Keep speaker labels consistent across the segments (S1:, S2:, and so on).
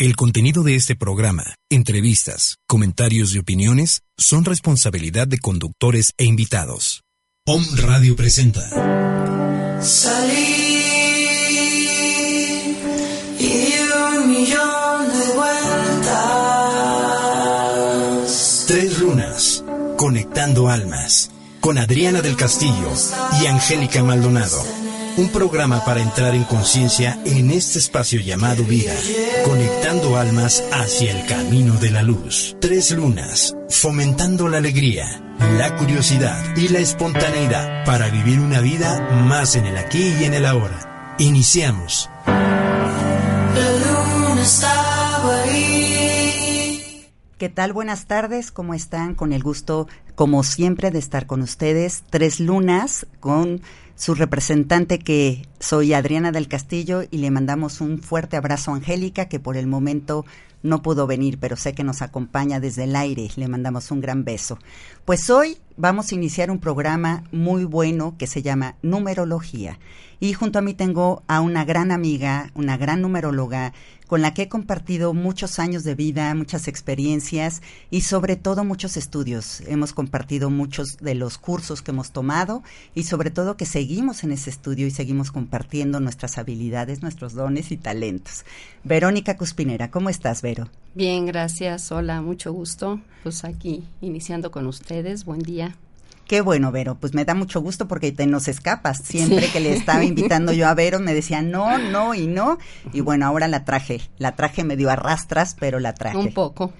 S1: El contenido de este programa, entrevistas, comentarios y opiniones son responsabilidad de conductores e invitados. POM Radio presenta.
S2: Salí y un millón de vueltas.
S1: Tres lunas, conectando almas, con Adriana del Castillo y Angélica Maldonado. Un programa para entrar en conciencia en este espacio llamado vida, conectando almas hacia el camino de la luz. Tres lunas, fomentando la alegría, la curiosidad y la espontaneidad para vivir una vida más en el aquí y en el ahora. Iniciamos.
S2: La luna estaba ahí.
S3: ¿Qué tal? Buenas tardes, ¿cómo están? Con el gusto, como siempre, de estar con ustedes. Tres lunas con su representante que soy Adriana del Castillo y le mandamos un fuerte abrazo a Angélica que por el momento no pudo venir, pero sé que nos acompaña desde el aire. Le mandamos un gran beso. Pues hoy vamos a iniciar un programa muy bueno que se llama Numerología. Y junto a mí tengo a una gran amiga, una gran numeróloga, con la que he compartido muchos años de vida, muchas experiencias y sobre todo muchos estudios. Hemos compartido muchos de los cursos que hemos tomado y sobre todo que seguimos en ese estudio y seguimos compartiendo nuestras habilidades, nuestros dones y talentos. Verónica Cuspinera, ¿cómo estás, Vero?
S4: Bien, gracias. Hola, mucho gusto. Pues aquí iniciando con ustedes. Buen día.
S3: Qué bueno, Vero. Pues me da mucho gusto porque te nos escapas. Siempre
S4: Sí.
S3: que le estaba invitando yo a Vero me decía no, no y no. Y bueno, ahora la traje. La traje medio a rastras, pero la traje.
S4: Un poco.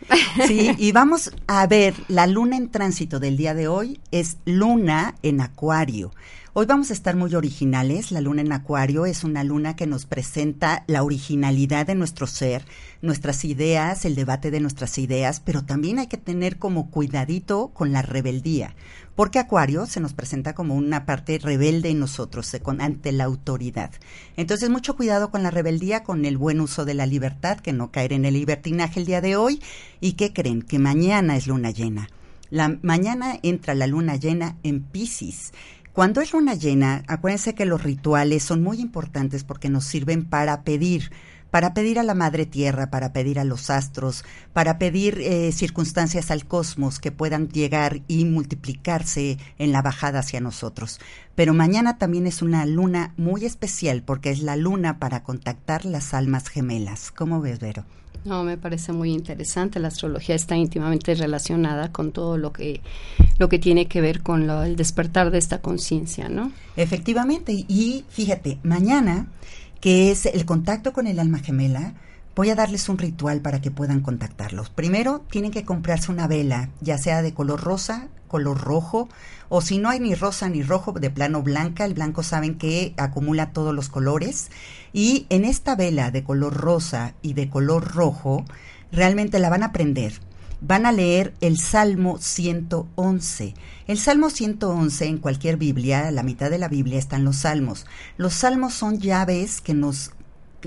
S3: Sí, y vamos a ver, la luna en tránsito del día de hoy es luna en acuario. Hoy vamos a estar muy originales. La luna en acuario es una luna que nos presenta la originalidad de nuestro ser, nuestras ideas, el debate de nuestras ideas, pero también hay que tener como cuidadito con la rebeldía, porque acuario se nos presenta como una parte rebelde en nosotros, eh, con, ante la autoridad. Entonces, mucho cuidado con la rebeldía, con el buen uso de la libertad, que no caer en el libertinaje el día de hoy. ¿Y qué creen? Que mañana es luna llena. La mañana entra la luna llena en Pisces. Cuando es luna llena, acuérdense que los rituales son muy importantes porque nos sirven para pedir, para pedir a la Madre Tierra, para pedir a los astros, para pedir eh, circunstancias al cosmos que puedan llegar y multiplicarse en la bajada hacia nosotros. Pero mañana también es una luna muy especial porque es la luna para contactar las almas gemelas. ¿Cómo ves, Vero?
S4: No, me parece muy interesante. La astrología está íntimamente relacionada con todo lo que lo que tiene que ver con lo- el despertar de esta conciencia, ¿no?
S3: Efectivamente, y fíjate, mañana, que es el contacto con el alma gemela, voy a darles un ritual para que puedan contactarlos. Primero, tienen que comprarse una vela, ya sea de color rosa, color rojo, o si no hay ni rosa ni rojo, de plano blanca, el blanco saben que acumula todos los colores, y en esta vela de color rosa y de color rojo, realmente la van a prender van a leer el Salmo 111. El Salmo 111 en cualquier Biblia, la mitad de la Biblia están los salmos. Los salmos son llaves que nos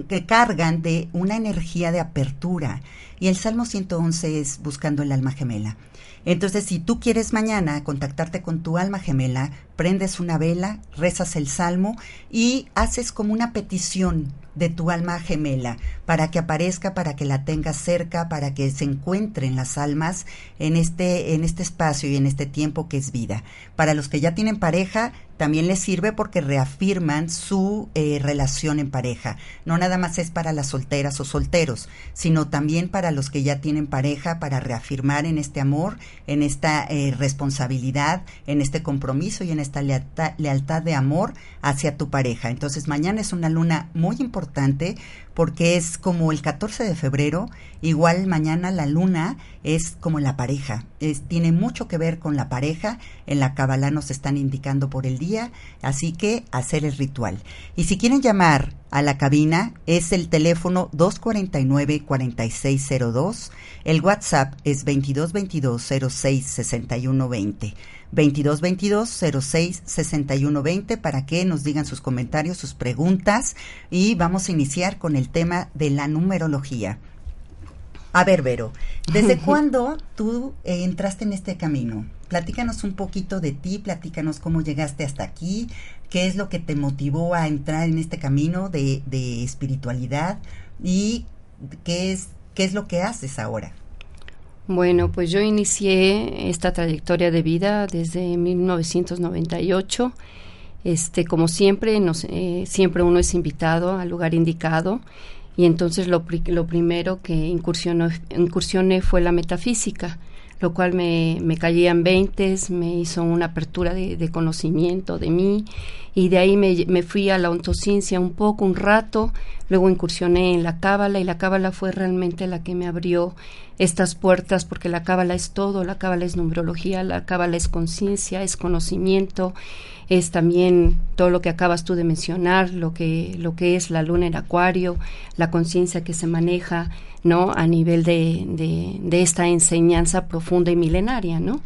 S3: que cargan de una energía de apertura y el Salmo 111 es buscando el alma gemela. Entonces, si tú quieres mañana contactarte con tu alma gemela, prendes una vela, rezas el salmo y haces como una petición de tu alma gemela para que aparezca, para que la tengas cerca, para que se encuentren las almas en este en este espacio y en este tiempo que es vida. Para los que ya tienen pareja, también les sirve porque reafirman su eh, relación en pareja. No nada más es para las solteras o solteros, sino también para los que ya tienen pareja, para reafirmar en este amor, en esta eh, responsabilidad, en este compromiso y en esta lealtad, lealtad de amor hacia tu pareja. Entonces mañana es una luna muy importante porque es como el 14 de febrero, igual mañana la luna es como la pareja, es, tiene mucho que ver con la pareja, en la Kabbalah nos están indicando por el día, así que hacer el ritual. Y si quieren llamar a la cabina, es el teléfono 249-4602, el WhatsApp es 2222-066120. 2222-066120 para que nos digan sus comentarios, sus preguntas y vamos a iniciar con el tema de la numerología. A ver, Vero, ¿desde cuándo tú eh, entraste en este camino? Platícanos un poquito de ti, platícanos cómo llegaste hasta aquí, qué es lo que te motivó a entrar en este camino de, de espiritualidad y qué es ¿qué es lo que haces ahora?
S4: Bueno, pues yo inicié esta trayectoria de vida desde 1998. Este, como siempre, eh, siempre uno es invitado al lugar indicado y entonces lo, pri- lo primero que incursioné fue la metafísica, lo cual me, me en veintes, me hizo una apertura de, de conocimiento de mí y de ahí me, me fui a la ontociencia un poco, un rato, luego incursioné en la cábala y la cábala fue realmente la que me abrió estas puertas porque la cábala es todo, la cábala es numerología, la cábala es conciencia, es conocimiento, es también todo lo que acabas tú de mencionar, lo que lo que es la luna en acuario, la conciencia que se maneja, ¿no? A nivel de, de, de esta enseñanza profunda y milenaria, ¿no?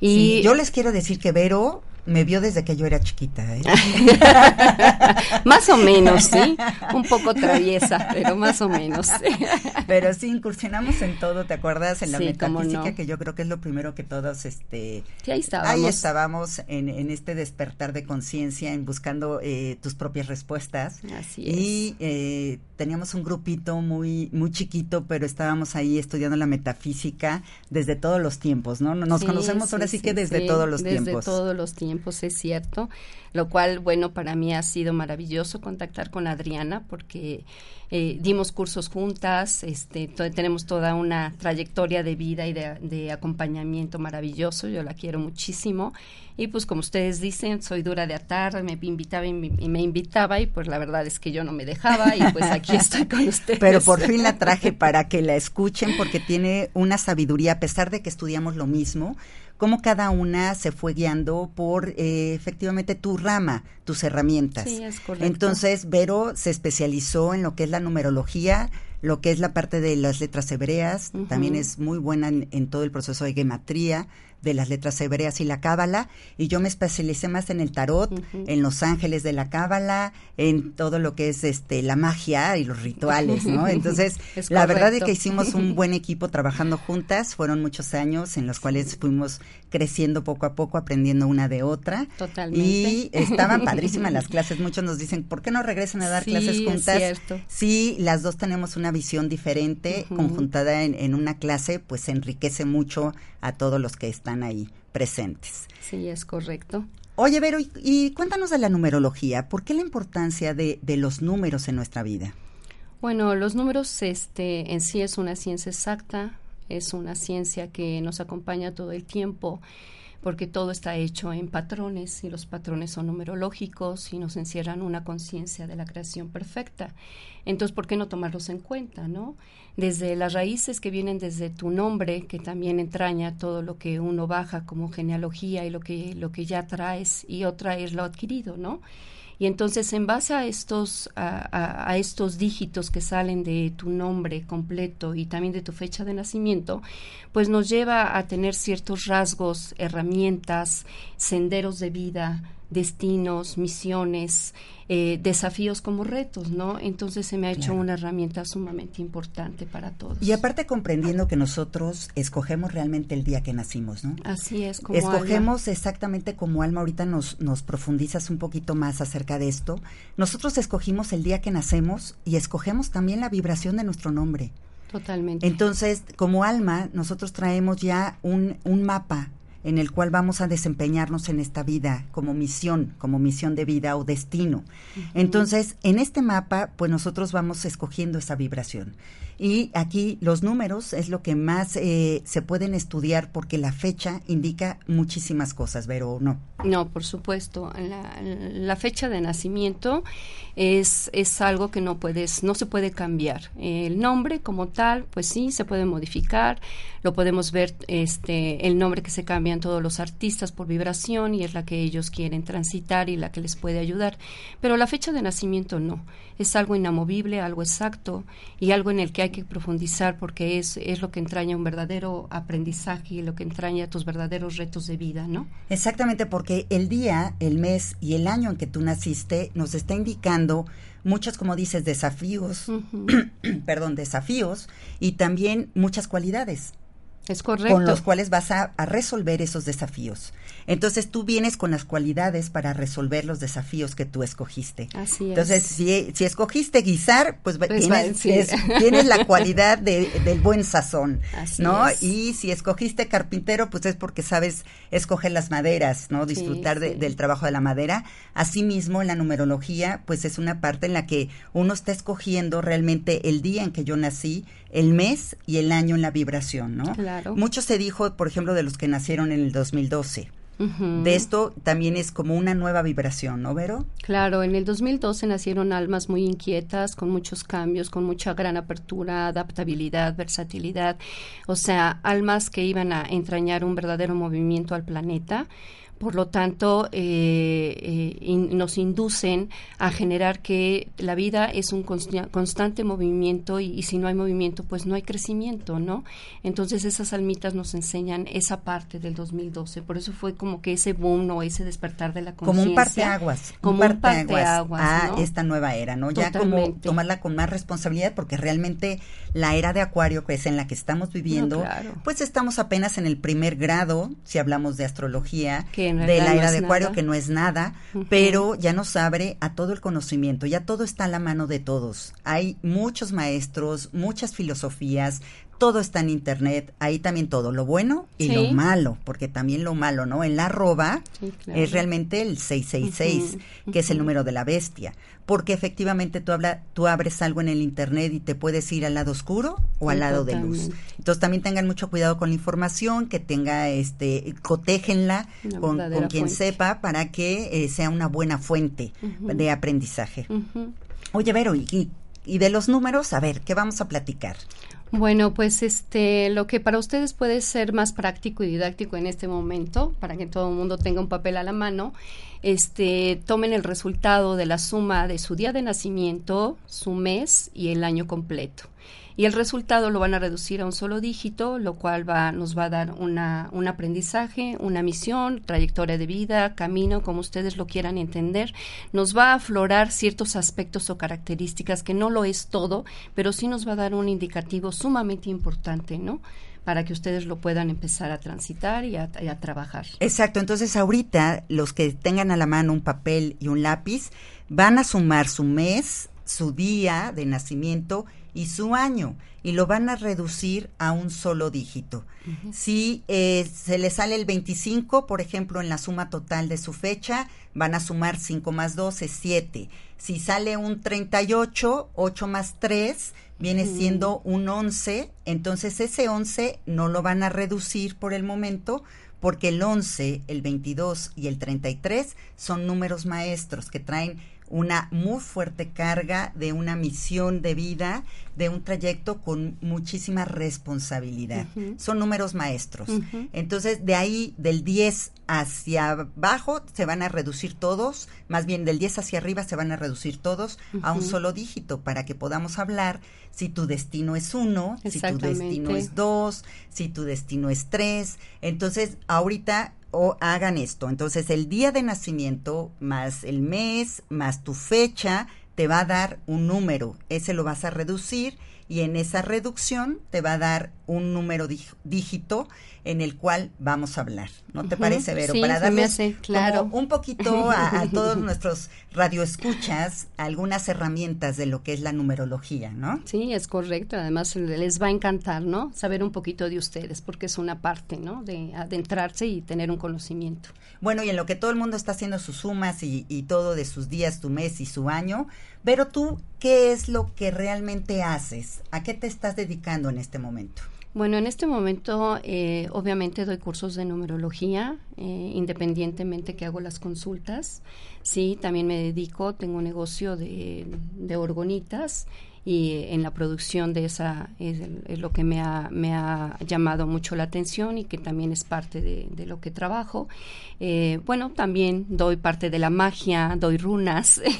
S4: Y
S3: Sí, yo les quiero decir que Vero me vio desde que yo era chiquita. ¿eh?
S4: más o menos, sí, un poco traviesa, pero más o menos.
S3: Pero sí, incursionamos en todo, ¿te acuerdas? En la
S4: Sí,
S3: metafísica,
S4: no.
S3: que yo creo que es lo primero que todos, este...
S4: Sí, ahí estábamos.
S3: Ahí estábamos en, en este despertar de conciencia, en buscando eh, tus propias respuestas.
S4: Así
S3: Y eh, teníamos un grupito muy muy chiquito, pero estábamos ahí estudiando la metafísica desde todos los tiempos, ¿no? Nos
S4: Sí,
S3: conocemos ahora sí, que desde todos los
S4: desde
S3: tiempos.
S4: todos los tiempos, es cierto. Lo cual, bueno, para mí ha sido maravilloso contactar con Adriana porque eh, dimos cursos juntas, este, to- tenemos toda una trayectoria de vida y de, de acompañamiento maravilloso. Yo la quiero muchísimo. Y pues como ustedes dicen, soy dura de atar, me invitaba y me, y me invitaba y pues la verdad es que yo no me dejaba y pues aquí estoy con ustedes.
S3: Pero por fin la traje para que la escuchen porque tiene una sabiduría, a pesar de que estudiamos lo mismo, como cada una se fue guiando por eh, efectivamente tu rama, tus herramientas.
S4: Sí, es correcto.
S3: Entonces, Vero se especializó en lo que es la numerología, lo que es la parte de las letras hebreas, también es muy buena en, en todo el proceso de gematría de las letras hebreas y la cábala, y yo me especialicé más en el tarot, en los ángeles de la cábala, en todo lo que es este la magia y los rituales, ¿no? Entonces,
S4: Es
S3: la verdad es que hicimos un buen equipo trabajando juntas, fueron muchos años en los cuales fuimos creciendo poco a poco, aprendiendo una de otra.
S4: Totalmente.
S3: Y estaban padrísimas las clases, muchos nos dicen, ¿por qué no regresan a dar
S4: Sí,
S3: clases
S4: es
S3: juntas?
S4: cierto.
S3: Sí, las dos tenemos una visión diferente, conjuntada en, en una clase, pues enriquece mucho a todos los que están ahí presentes.
S4: Sí, es correcto.
S3: Oye, Vero, y, y cuéntanos de la numerología. ¿Por qué la importancia de, de los números en nuestra vida?
S4: Bueno, los números este, en sí es una ciencia exacta, es una ciencia que nos acompaña todo el tiempo porque todo está hecho en patrones y los patrones son numerológicos y nos encierran una conciencia de la creación perfecta. Entonces, ¿por qué no tomarlos en cuenta, no? Desde las raíces que vienen desde tu nombre, que también entraña todo lo que uno baja como genealogía y lo que lo que ya traes y otra es lo adquirido, ¿no? Y entonces, en base a estos, a, a- a estos dígitos que salen de tu nombre completo y también de tu fecha de nacimiento, pues nos lleva a tener ciertos rasgos, herramientas, senderos de vida, destinos, misiones, eh, desafíos como retos, ¿no? Entonces se me ha hecho
S3: Claro.
S4: una herramienta sumamente importante para todos.
S3: Y aparte comprendiendo que nosotros escogemos realmente el día que nacimos, ¿no?
S4: Así es como alma.
S3: Escogemos exactamente como alma, ahorita nos, nos profundizas un poquito más acerca de esto. Nosotros escogimos el día que nacemos y escogemos también la vibración de nuestro nombre.
S4: Totalmente.
S3: Entonces, como alma, nosotros traemos ya un, un mapa en el cual vamos a desempeñarnos en esta vida como misión, como misión de vida o destino. Entonces, en este mapa, pues nosotros vamos escogiendo esa vibración. Y aquí los números es lo que más eh, se pueden estudiar porque la fecha indica muchísimas cosas, pero no.
S4: No, por supuesto. La, la fecha de nacimiento es, es algo que no puedes, no se puede cambiar. El nombre como tal, pues sí, se puede modificar. Lo podemos ver, este, el nombre que se cambian todos los artistas por vibración y es la que ellos quieren transitar y la que les puede ayudar. Pero la fecha de nacimiento no. Es algo inamovible, algo exacto y algo en el que hay que profundizar porque es, es lo que entraña un verdadero aprendizaje y lo que entraña tus verdaderos retos de vida, ¿no?
S3: Exactamente, porque el día, el mes y el año en que tú naciste nos está indicando muchos, como dices, desafíos, perdón, desafíos y también muchas cualidades.
S4: Es correcto.
S3: con los cuales vas a, a resolver esos desafíos. Entonces tú vienes con las cualidades para resolver los desafíos que tú escogiste.
S4: Así es.
S3: Entonces, si, si escogiste guisar, pues,
S4: Pues
S3: tienes,
S4: sí.
S3: es- tienes la cualidad de- del buen sazón,
S4: Así
S3: ¿no?
S4: es.
S3: Y si escogiste carpintero, pues es porque sabes escoger las maderas, ¿no?
S4: Sí,
S3: Disfrutar de- del trabajo de la madera. Asimismo, en la numerología, pues es una parte en la que uno está escogiendo realmente el día en que yo nací, el mes y el año en la vibración, ¿no?
S4: Claro.
S3: Mucho se dijo, por ejemplo, de los que nacieron en el 2012. De esto también es como una nueva vibración, ¿no, Vero?
S4: Claro, en el 2012 nacieron almas muy inquietas, con muchos cambios, con mucha gran apertura, adaptabilidad, versatilidad, o sea, almas que iban a entrañar un verdadero movimiento al planeta. Por lo tanto, eh, eh, in- nos inducen a generar que la vida es un consta- constante movimiento y, y si no hay movimiento, pues no hay crecimiento, ¿no? Entonces esas almitas nos enseñan esa parte del 2012. Por eso fue como que ese boom o ese despertar de la
S3: como
S4: conciencia.
S3: un parteaguas,
S4: Como un parteaguas,
S3: a
S4: ¿no?
S3: esta nueva era, ¿no? Ya como tomarla con más responsabilidad porque realmente la era de Acuario que es en la que estamos viviendo,
S4: No, claro.
S3: pues estamos apenas en el primer grado, si hablamos de astrología,
S4: Que
S3: de la era de Acuario
S4: nada.
S3: que no es nada, pero ya nos abre a todo el conocimiento, ya todo está a la mano de todos. Hay muchos maestros, muchas filosofías, todo está en internet, ahí también todo, lo bueno y
S4: Sí.
S3: lo malo, porque también lo malo, ¿no? En la arroba
S4: Sí, claro.
S3: es realmente el 666,
S4: Ujú,
S3: que es el número de la bestia, porque efectivamente tú, habla, tú abres algo en el internet y te puedes ir al lado oscuro o al lado de luz. Entonces también tengan mucho cuidado con la información, que tenga, este, cotéjenla
S4: Una
S3: con, quien
S4: fuente.
S3: sepa para que eh, sea una buena fuente de aprendizaje. Oye, Vero, y, y- y de los números, a ver, ¿qué vamos a platicar?
S4: Bueno, pues este, lo que para ustedes puede ser más práctico y didáctico en este momento, para que todo el mundo tenga un papel a la mano, este, tomen el resultado de la suma de su día de nacimiento, su mes y el año completo. Y el resultado lo van a reducir a un solo dígito, lo cual va, nos va a dar una, un aprendizaje, una misión, trayectoria de vida, camino, como ustedes lo quieran entender. Nos va a aflorar ciertos aspectos o características que no lo es todo, pero sí nos va a dar un indicativo sumamente importante, ¿no? Para que ustedes lo puedan empezar a transitar y a, y a trabajar.
S3: Exacto, entonces ahorita los que tengan a la mano un papel y un lápiz van a sumar su mes, su día de nacimiento y su año y lo van a reducir a un solo dígito. Si eh, se le sale el 25, por ejemplo, en la suma total de su fecha, van a sumar 5 más 2 es 7. Si sale un 38, 8 más 3 viene siendo un 11, entonces ese 11 no lo van a reducir por el momento porque el 11, el 22 y el 33 son números maestros que traen una muy fuerte carga de una misión de vida, de un trayecto con muchísima responsabilidad. Son números maestros. Entonces, de ahí, del 10 hacia abajo, se van a reducir todos, más bien del 10 hacia arriba se van a reducir todos a un solo dígito para que podamos hablar si tu destino es uno, si tu destino es dos, si tu destino es tres. Entonces, ahorita o hagan esto. Entonces, el día de nacimiento más el mes más tu fecha te va a dar un número. Ese lo vas a reducir y en esa reducción te va a dar un número dígito en el cual vamos a hablar. ¿No te parece, Vero?
S4: Sí,
S3: Para darles
S4: hace claro.
S3: como un poquito a, a todos nuestros radioescuchas algunas herramientas de lo que es la numerología, ¿no?
S4: Sí, es correcto. Además, les va a encantar, ¿no? Saber un poquito de ustedes, porque es una parte, ¿no? De adentrarse y tener un conocimiento.
S3: Bueno, y en lo que todo el mundo está haciendo sus sumas y, y todo de sus días, tu mes y su año, pero tú, ¿qué es lo que realmente haces? ¿A qué te estás dedicando en este momento?
S4: Bueno, en este momento, eh, obviamente doy cursos de numerología, eh, independientemente que hago las consultas. Sí, también me dedico, tengo un negocio de, de orgonitas y en la producción de esa es, es lo que me ha, me ha llamado mucho la atención y que también es parte de, de lo que trabajo. Eh, bueno, también doy parte de la magia, doy runas.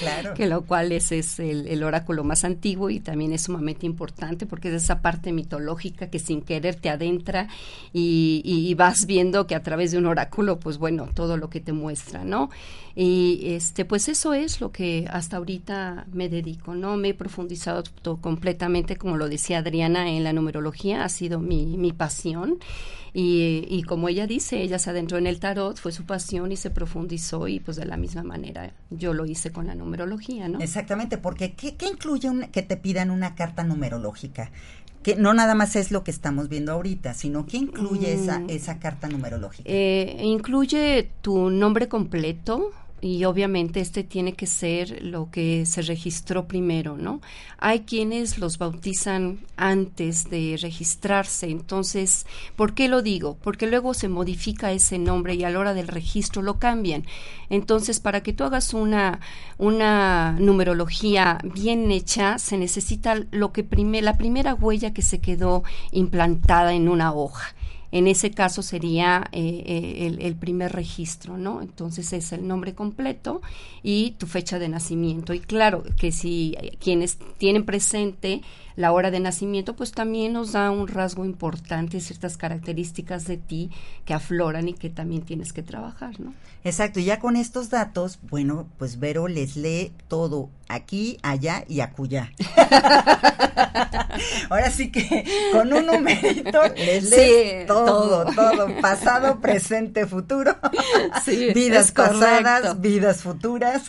S3: Claro.
S4: que lo cual es, es el, el oráculo más antiguo y también es sumamente importante porque es esa parte mitológica que sin querer te adentra y, y- y vas viendo que a través de un oráculo, pues bueno, todo lo que te muestra, ¿no? Y este, pues eso es lo que hasta ahorita me dedico, ¿no? Me he profundizado completamente, como lo decía Adriana, en la numerología, ha sido mi, mi pasión. Y, y como ella dice, ella se adentró en el tarot, fue su pasión y se profundizó y pues de la misma manera yo lo hice con la numerología, ¿no?
S3: Exactamente, porque ¿qué, qué incluye un- que te pidan una carta numerológica? Que no nada más es lo que estamos viendo ahorita, sino ¿qué incluye esa,
S4: Mm.
S3: esa carta numerológica?
S4: Eh, incluye tu nombre completo y obviamente este tiene que ser lo que se registró primero, ¿no? Hay quienes los bautizan antes de registrarse, entonces, ¿por qué lo digo? Porque luego se modifica ese nombre y a la hora del registro lo cambian. Entonces, para que tú hagas una, una numerología bien hecha, se necesita lo que prime- la primera huella que se quedó implantada en una hoja. En ese caso sería eh, eh, el, el primer registro, ¿no? Entonces es el nombre completo y tu fecha de nacimiento. Y claro que si quienes tienen presente la hora de nacimiento, pues también nos da un rasgo importante, ciertas características de ti que afloran y que también tienes que trabajar, ¿no?
S3: Exacto, y ya con estos datos, bueno, pues Vero les lee todo, aquí, allá y acullá. Ahora sí que con un numerito les
S4: Sí,
S3: lees todo,
S4: todo.
S3: todo, pasado, presente, futuro,
S4: Sí,
S3: vidas
S4: correcto.
S3: pasadas, vidas futuras.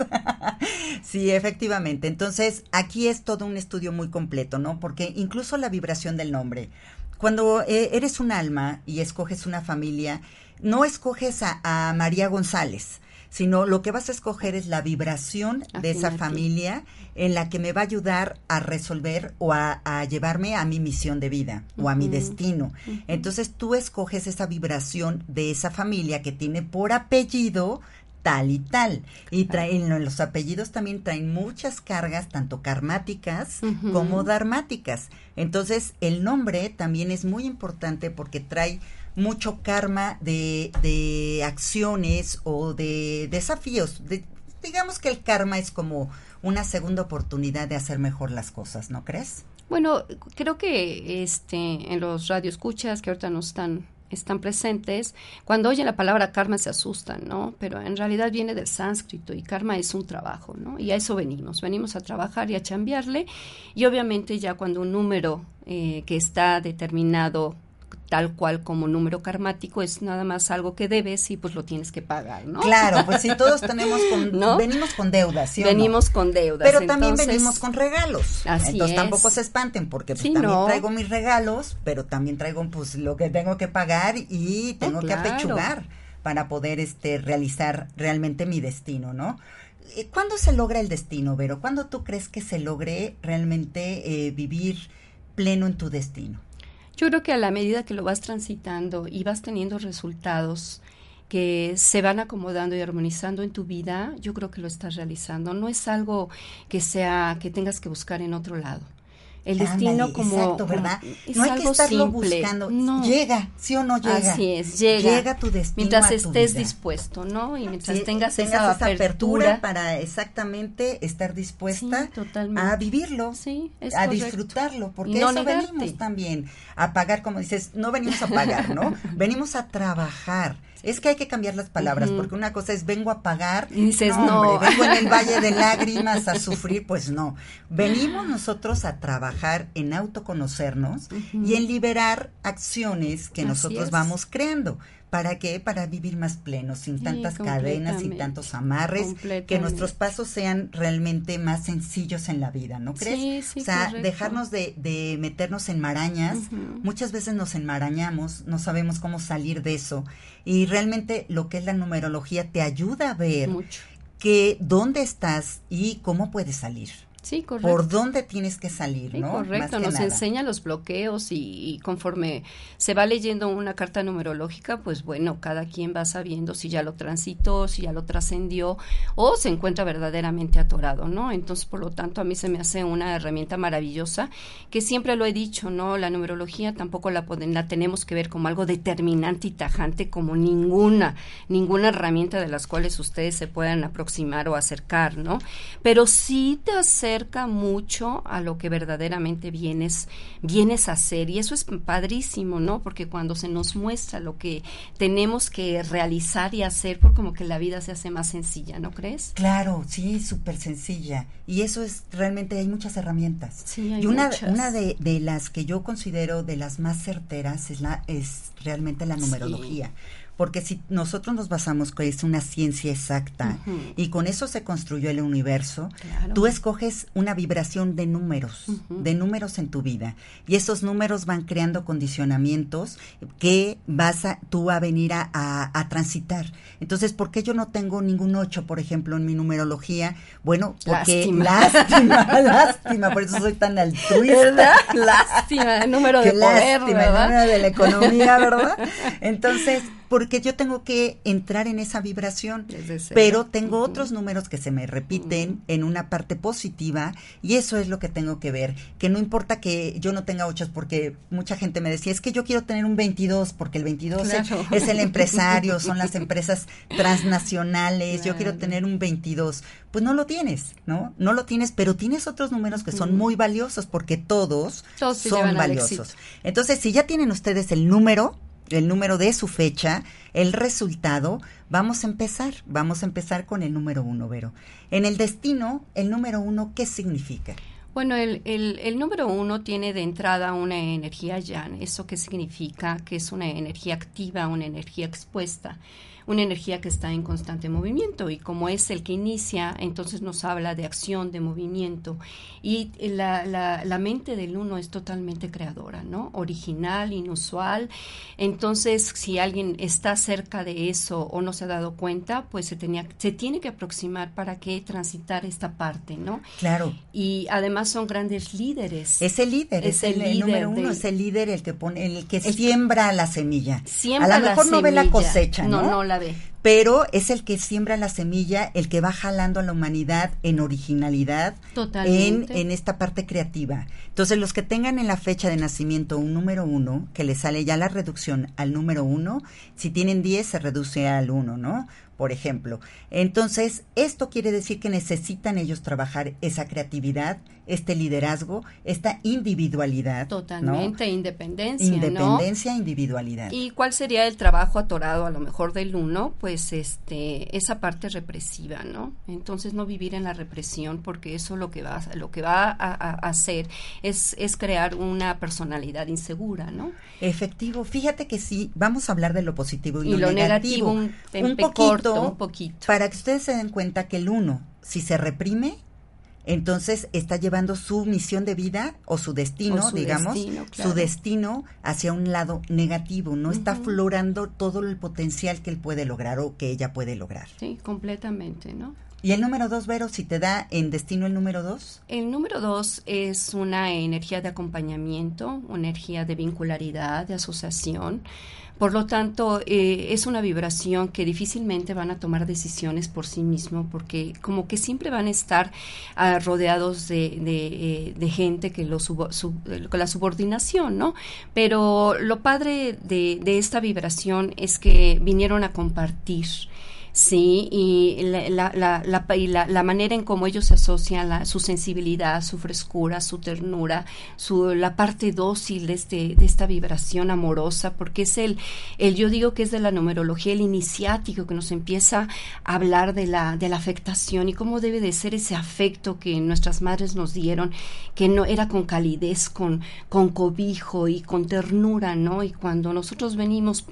S3: sí, efectivamente. Entonces, aquí es todo un estudio muy completo, ¿no? Porque incluso la vibración del nombre. Cuando eh, eres un alma y escoges una familia, no escoges a, a María González, sino lo que vas a escoger es la vibración de esa familia en la que me va a ayudar a resolver o a, a llevarme a mi misión de vida o a mi destino. Entonces tú escoges esa vibración de esa familia que tiene por apellido tal y tal. Y traen, los apellidos también traen muchas cargas, tanto karmáticas como dharmáticas. Entonces, el nombre también es muy importante porque trae mucho karma de, de acciones o de desafíos. De- digamos que el karma es como una segunda oportunidad de hacer mejor las cosas, ¿no crees?
S4: Bueno, creo que este en los radioescuchas que ahorita no están están presentes, cuando oyen la palabra karma se asustan, ¿no? Pero en realidad viene del sánscrito y karma es un trabajo, ¿no? Y a eso venimos, venimos a trabajar y a chambearle y obviamente ya cuando un número eh, que está determinado tal cual como número karmático es nada más algo que debes y pues lo tienes que pagar, ¿no?
S3: Claro, pues sí, todos tenemos con,
S4: ¿No?
S3: venimos con deudas, ¿sí no?
S4: venimos con deudas.
S3: Pero también venimos con regalos.
S4: Así
S3: Entonces
S4: es.
S3: tampoco se espanten porque pues,
S4: Sí,
S3: también
S4: no.
S3: traigo mis regalos, pero también traigo pues lo que tengo que pagar y tengo que
S4: claro.
S3: apechugar para poder este realizar realmente mi destino, ¿no? Eh, ¿Cuándo se logra el destino, Vero? ¿Cuándo tú crees que se logre realmente eh, vivir pleno en tu destino?
S4: Yo creo que a la medida que lo vas transitando y vas teniendo resultados que se van acomodando y armonizando en tu vida, yo creo que lo estás realizando. No es algo que sea que tengas que buscar en otro lado. El destino
S3: Ándale,
S4: como
S3: exacto, ¿verdad?
S4: es
S3: no hay que estarlo
S4: simple.
S3: buscando.
S4: No.
S3: Llega, ¿sí o no llega?
S4: Así es, llega.
S3: Llega tu destino
S4: mientras
S3: a tu
S4: estés
S3: vida.
S4: dispuesto, ¿no? Y mientras
S3: Sí,
S4: tengas, esa, apertura,
S3: para exactamente estar dispuesta
S4: Sí,
S3: a vivirlo,
S4: Sí, es
S3: a
S4: correcto.
S3: disfrutarlo, porque
S4: no
S3: eso
S4: negarte.
S3: venimos también a pagar, como dices, no venimos a pagar, ¿no? venimos a trabajar. Es que hay que cambiar las palabras, porque una cosa es vengo a pagar,
S4: Y dices, no.
S3: hombre, vengo en el valle de lágrimas a sufrir, pues no. Venimos nosotros a trabajar en autoconocernos y en liberar acciones que
S4: Así
S3: nosotros
S4: es.
S3: vamos creando. ¿Para qué? Para vivir más plenos, sin
S4: Sí,
S3: tantas cadenas, sin tantos amarres, que nuestros pasos sean realmente más sencillos en la vida, ¿no crees?
S4: Sí, sí,
S3: o sea,
S4: correcto.
S3: dejarnos de, de meternos en marañas. Muchas veces nos enmarañamos, no sabemos cómo salir de eso. Y realmente lo que es la numerología te ayuda a ver
S4: mucho.
S3: que dónde estás y cómo puedes salir.
S4: Sí, correcto.
S3: Por dónde tienes que salir,
S4: Sí,
S3: ¿no?
S4: Correcto, nos
S3: nada.
S4: enseña los bloqueos y, y conforme se va leyendo una carta numerológica, pues bueno, cada quien va sabiendo si ya lo transitó, si ya lo trascendió o se encuentra verdaderamente atorado, ¿no? Entonces, por lo tanto, a mí se me hace una herramienta maravillosa que siempre lo he dicho, ¿no? La numerología tampoco la, poden- la tenemos que ver como algo determinante y tajante como ninguna, ninguna herramienta de las cuales ustedes se puedan aproximar o acercar, ¿no? Pero sí te acerca acerca mucho a lo que verdaderamente vienes, vienes a hacer. Y eso es padrísimo, ¿no? Porque cuando se nos muestra lo que tenemos que realizar y hacer, por como que la vida se hace más sencilla, ¿no crees?
S3: Claro, sí, súper sencilla. Y eso es, realmente hay muchas herramientas.
S4: Sí, hay
S3: y una,
S4: muchas.
S3: una de, de las que yo considero de las más certeras es, la, es realmente la numerología. Porque si nosotros nos basamos que es una ciencia exacta y con eso se construyó el universo,
S4: Claro.
S3: tú escoges una vibración de números, de números en tu vida. Y esos números van creando condicionamientos que vas a, tú a venir a, a- a transitar. Entonces, ¿por qué yo no tengo ningún 8, por ejemplo, en mi numerología? Bueno, porque
S4: Lástima.
S3: lástima, lástima, por eso soy tan altruista.
S4: ¿Verdad? Lástima, número de poder,
S3: lástima,
S4: ¿verdad?
S3: el número de la economía, ¿verdad? Entonces, porque yo tengo que entrar en esa vibración, pero tengo otros números que se me repiten en una parte positiva y eso es lo que tengo que ver, que no importa que yo no tenga ochos porque mucha gente me decía, es que yo quiero tener un 22 porque el 22 es-
S4: Claro.
S3: es el empresario, son las empresas transnacionales, yo quiero tener un 22. Pues no lo tienes, ¿no? No lo tienes, pero tienes otros números que son muy valiosos porque todos,
S4: Todos
S3: son valiosos. Entonces, si ya tienen ustedes el número, el número de su fecha, el resultado, vamos a empezar. Vamos a empezar con el número uno, Vero. En el destino, el número uno, ¿qué significa?
S4: Bueno, el, el, el número uno tiene de entrada una energía yan. ¿Eso qué significa? Que es una energía activa, una energía expuesta, una energía que está en constante movimiento. Y como es el que inicia, entonces nos habla de acción, de movimiento. Y la, la, la mente del uno es totalmente creadora, ¿no? Original, inusual. Entonces, si alguien está cerca de eso o no se ha dado cuenta, pues se, tenía, se tiene que aproximar para que transitar esta parte, ¿no?
S3: Claro,
S4: y además son grandes líderes.
S3: es el líder, es, el, número uno,
S4: del-
S3: es el líder el que pone, el que
S4: El-
S3: siembra la semilla.
S4: Siembra
S3: a lo
S4: la
S3: mejor no ve la cosecha, ¿no?
S4: No, no la ve.
S3: Pero es el que siembra la semilla, el que va jalando a la humanidad en originalidad, en, en esta parte creativa. Entonces, los que tengan en la fecha de nacimiento un número uno, que les sale ya la reducción al número uno, si tienen 10 se reduce al uno, ¿no? Por ejemplo. Entonces, esto quiere decir que necesitan ellos trabajar esa creatividad, este liderazgo, esta individualidad. ¿no?
S4: Totalmente independencia, ¿no?
S3: Independencia, individualidad.
S4: ¿Y cuál sería el trabajo atorado a lo mejor del uno? Pues este esa parte represiva, ¿no? Entonces no vivir en la represión porque eso lo que va lo que va a, a- a hacer es, es crear una personalidad insegura, ¿no?
S3: Efectivo. Fíjate que sí, vamos a hablar de lo positivo y,
S4: Y lo negativo, un,
S3: un
S4: pe-
S3: poquito,
S4: corto, un poquito.
S3: para que ustedes se den cuenta que el uno, si se reprime, entonces está llevando su misión de vida o su destino,
S4: O su
S3: digamos,
S4: destino, claro.
S3: su destino hacia un lado negativo. No está aflorando todo el potencial que él puede lograr o que ella puede lograr.
S4: Sí, completamente, ¿no?
S3: Y el número dos, Vero, si te da en destino el número dos,
S4: El número dos es una energía de acompañamiento, una energía de vincularidad, de asociación. Por lo tanto, eh, es una vibración que difícilmente van a tomar decisiones por sí mismo, porque como que siempre van a estar ah, rodeados de, de, eh, de gente que lo subo- sub- con la subordinación, ¿no? Pero lo padre de esta vibración es que vinieron a compartir. Sí, y la, la, la, y la- manera en cómo ellos se asocian su sensibilidad, su frescura, su ternura, su, la parte dócil de, este, de esta vibración amorosa, porque es el, el, yo digo que es de la numerología, el iniciático que nos empieza a hablar de la, de la afectación y cómo debe de ser ese afecto que nuestras madres nos dieron, que no era con calidez, con, con cobijo y con ternura, ¿no? Y cuando nosotros venimos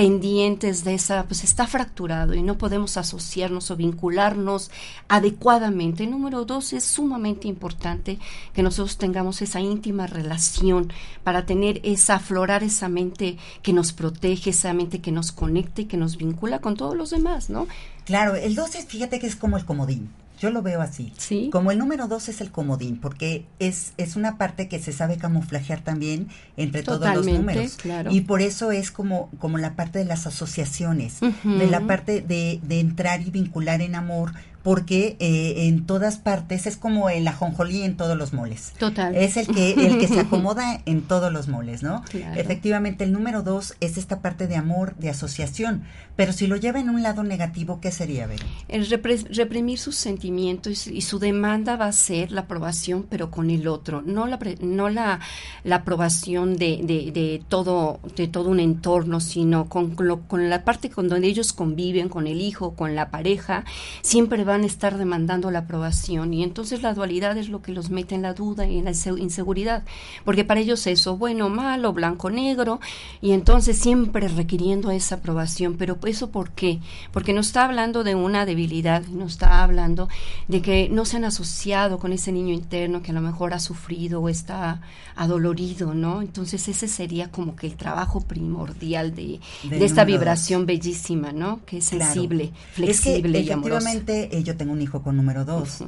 S4: pendientes de esa, pues está fracturado y no podemos asociarnos o vincularnos adecuadamente. Número dos, es sumamente importante que nosotros tengamos esa íntima relación para tener esa, aflorar esa mente que nos protege, esa mente que nos conecta y que nos vincula con todos los demás, ¿no?
S3: Claro, el 12 fíjate que es como el comodín. Yo lo veo así.
S4: Sí.
S3: Como el número 2 es el comodín, porque es, es una parte que se sabe camuflajear también entre todos los números.
S4: claro.
S3: Y por eso es como, como la parte de las asociaciones, de la parte de, de entrar y vincular en amor porque eh, en todas partes es como el ajonjolí en todos los moles.
S4: Total.
S3: Es el que, el que se acomoda en todos los moles, ¿no?
S4: Claro.
S3: Efectivamente, el número dos es esta parte de amor, de asociación. Pero si lo lleva en un lado negativo, ¿qué sería, Vero?
S4: El reprimir sus sentimientos y, su demanda va a ser la aprobación, pero con el otro, no la, pre- no la, la aprobación de, de, de todo, de todo un entorno, sino con, lo- con la parte con donde ellos conviven, con el hijo, con la pareja, siempre van a estar demandando la aprobación. Y entonces la dualidad es lo que los mete en la duda y en la inse- inseguridad, porque para ellos eso, bueno, malo, blanco, negro, y entonces siempre requiriendo esa aprobación. Pero eso ¿por qué? Porque no está hablando de una debilidad, no está hablando de que no se han asociado con ese niño interno que a lo mejor ha sufrido o está adolorido, ¿no? Entonces ese sería como que el trabajo primordial de, de esta vibración bellísima, ¿no? Que es
S3: Claro.
S4: sensible,
S3: Es
S4: flexible
S3: que
S4: y amorosa.
S3: efectivamente eh, yo tengo un hijo con número dos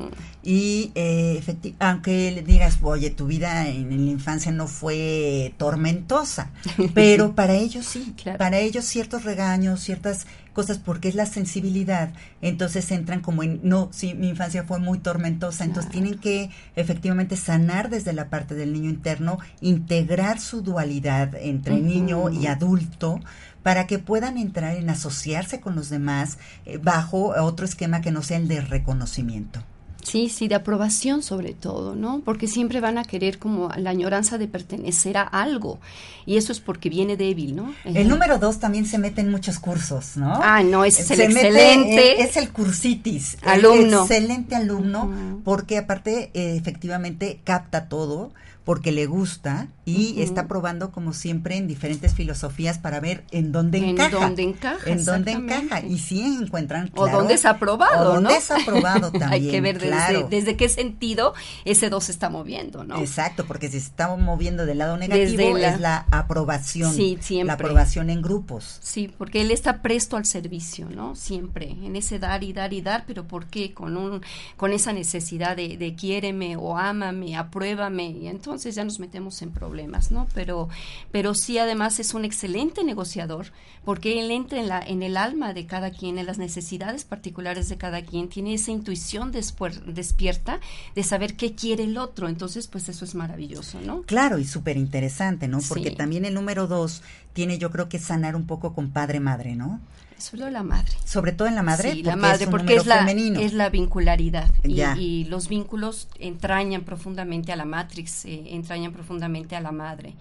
S3: y eh, aunque le digas, oye, tu vida en, en la infancia no fue tormentosa, pero para ellos sí,
S4: Claro.
S3: para ellos ciertos regaños, ciertas cosas, porque es la sensibilidad, entonces entran como en, no, sí, mi infancia fue muy tormentosa, entonces
S4: Claro.
S3: tienen que efectivamente sanar desde la parte del niño interno, integrar su dualidad entre niño y adulto, para que puedan entrar en asociarse con los demás eh, bajo otro esquema que no sea el de reconocimiento.
S4: Sí, sí, de aprobación sobre todo, ¿no? Porque siempre van a querer como la añoranza de pertenecer a algo. Y eso es porque viene débil, ¿no?
S3: El número dos también se mete en muchos cursos, ¿no?
S4: Ah, no, es el
S3: Se
S4: excelente
S3: en- es el cursitis. el
S4: alumno.
S3: excelente alumno, porque aparte eh, efectivamente capta todo, porque le gusta y está probando como siempre en diferentes filosofías para ver en dónde
S4: En
S3: encaja.
S4: dónde encaja,
S3: En dónde encaja. Y si encuentran,
S4: O dónde es aprobado,
S3: o dónde
S4: ¿no?
S3: es aprobado también,
S4: Hay que ver desde,
S3: claro.
S4: desde qué sentido ese dos se está moviendo, ¿no?
S3: Exacto, porque si se está moviendo del lado negativo
S4: la-
S3: es la aprobación.
S4: Sí, siempre.
S3: La aprobación en grupos.
S4: Sí, porque él está presto al servicio, ¿no? Siempre, en ese dar y dar y dar, pero ¿por qué? Con un, con esa necesidad de, de quiéreme o ámame, apruébame, y entonces ya nos metemos en problemas, ¿no? Pero, pero sí además es un excelente negociador, porque él entra en la, en el alma de cada quien, en las necesidades particulares de cada quien, tiene esa intuición despuer- despierta de saber qué quiere el otro, entonces pues eso es maravilloso, ¿no?
S3: Claro, y súper interesante, ¿no? Porque
S4: Sí.
S3: también el número dos tiene yo creo que sanar un poco con padre-madre, ¿no?
S4: Solo la madre.
S3: Sobre todo en la madre,
S4: Sí,
S3: porque
S4: la madre,
S3: es un
S4: porque es la,
S3: femenino.
S4: es la vincularidad. Y los vínculos entrañan profundamente a la matrix, eh, entrañan profundamente a la madre.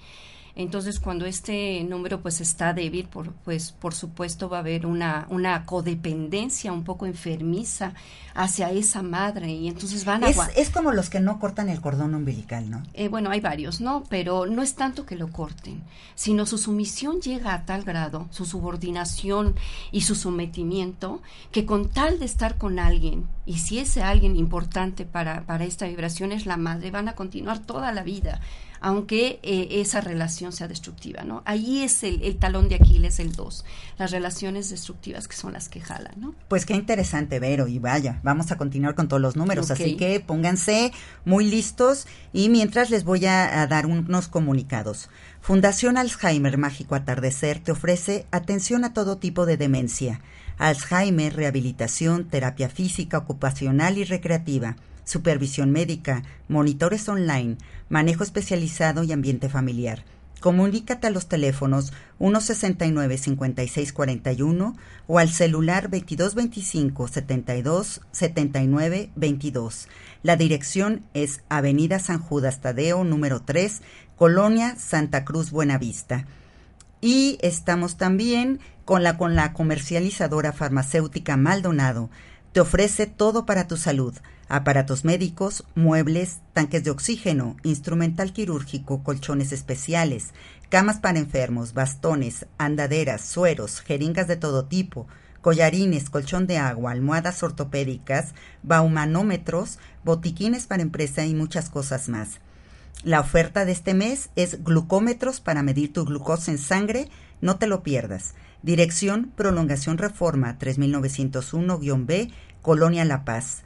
S4: Entonces, cuando este número pues está débil, por, pues por supuesto va a haber una, una codependencia un poco enfermiza hacia esa madre y entonces van a
S3: es, es como los que no cortan el cordón umbilical, ¿no?
S4: eh, bueno, hay varios, ¿no? Pero no es tanto que lo corten, sino su sumisión llega a tal grado, su subordinación y su sometimiento, que con tal de estar con alguien, y si ese alguien importante para, para esta vibración es la madre, van a continuar toda la vida, aunque eh, esa relación sea destructiva, ¿no? Ahí es el, el talón de Aquiles, el 2, las relaciones destructivas que son las que jalan, ¿no?
S3: Pues qué interesante, Vero, y vaya, vamos a continuar con todos los números, así que pónganse muy listos y mientras les voy a, a dar unos comunicados. Fundación Alzheimer Mágico Atardecer te ofrece atención a todo tipo de demencia, Alzheimer, rehabilitación, terapia física, ocupacional y recreativa, supervisión médica, monitores online, manejo especializado y ambiente familiar. Comunícate a los teléfonos 169-5641 o al celular 2225-727922. La dirección es Avenida San Judas Tadeo, número 3, Colonia Santa Cruz Buenavista. Y estamos también con la, con la comercializadora farmacéutica Maldonado. Te ofrece todo para tu salud. Aparatos médicos, muebles, tanques de oxígeno, instrumental quirúrgico, colchones especiales, camas para enfermos, bastones, andaderas, sueros, jeringas de todo tipo, collarines, colchón de agua, almohadas ortopédicas, baumanómetros, botiquines para empresa y muchas cosas más. La oferta de este mes es glucómetros para medir tu glucosa en sangre. No te lo pierdas. Dirección Prolongación Reforma 3901-B, Colonia La Paz.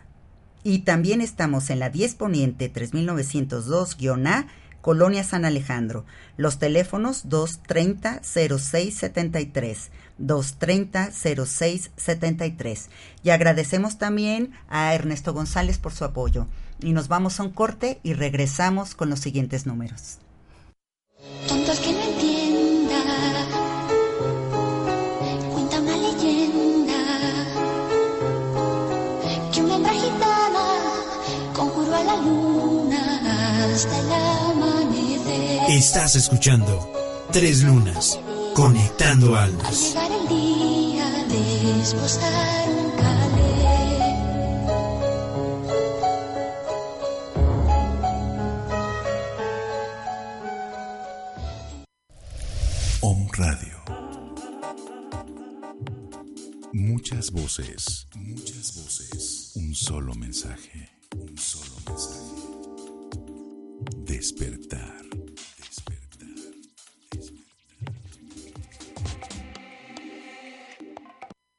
S3: Y también estamos en la 10 Poniente 3902-A, Colonia San Alejandro. Los teléfonos 230-0673. 230-0673. Y agradecemos también a Ernesto González por su apoyo. Y nos vamos a un corte y regresamos con los siguientes números.
S5: Tonto el que
S1: Estás escuchando Tres Lunas, conectando
S5: Al
S1: almas.
S5: llegar el día de esposar un.
S6: Om Radio. Muchas voces, muchas voces. Un solo mensaje, un solo mensaje.